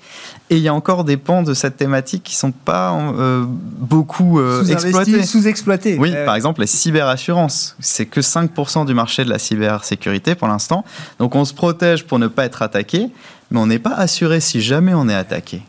Et il y a encore des pans de cette thématique qui sont pas euh, beaucoup exploités. Sous-exploités. Oui, par exemple, les cyberassurances. C'est que 5% du marché de la cybersécurité pour l'instant. Donc on se protège pour ne pas être attaqué, mais on n'est pas assuré si jamais on est attaqué.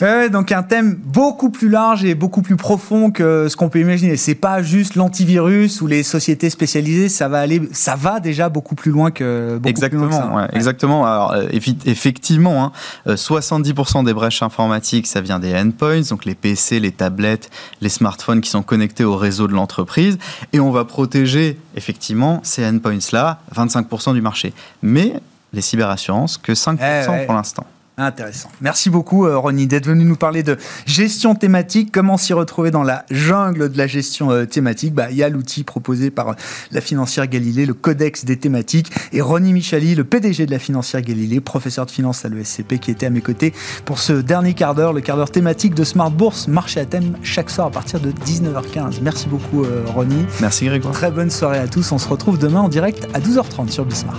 Ouais, donc un thème beaucoup plus large et beaucoup plus profond que ce qu'on peut imaginer. C'est pas juste l'antivirus ou les sociétés spécialisées, ça va aller, ça va déjà beaucoup plus loin que beaucoup exactement, plus loin Ouais, exactement. Alors euh, effectivement, hein, 70% euh, des brèches informatiques, ça vient des endpoints, donc les PC, les tablettes, les smartphones qui sont connectés au réseau de l'entreprise, et on va protéger effectivement ces endpoints là, 25% du marché. Mais les cyberassurances, que 5% eh pour l'instant. Intéressant. Merci beaucoup, euh, Ronnie, d'être venu nous parler de gestion thématique. Comment s'y retrouver dans la jungle de la gestion euh, thématique? Bah, Il y a l'outil proposé par euh, la financière Galilée, le Codex des thématiques. Et Ronnie Michali, le PDG de la financière Galilée, professeur de finance à l'ESCP, qui était à mes côtés pour ce dernier quart d'heure, le quart d'heure thématique de Smart Bourse, marché à thème chaque soir à partir de 19h15. Merci beaucoup, Ronnie. Merci, Grégoire. Très bonne soirée à tous. On se retrouve demain en direct à 12h30 sur Bismart.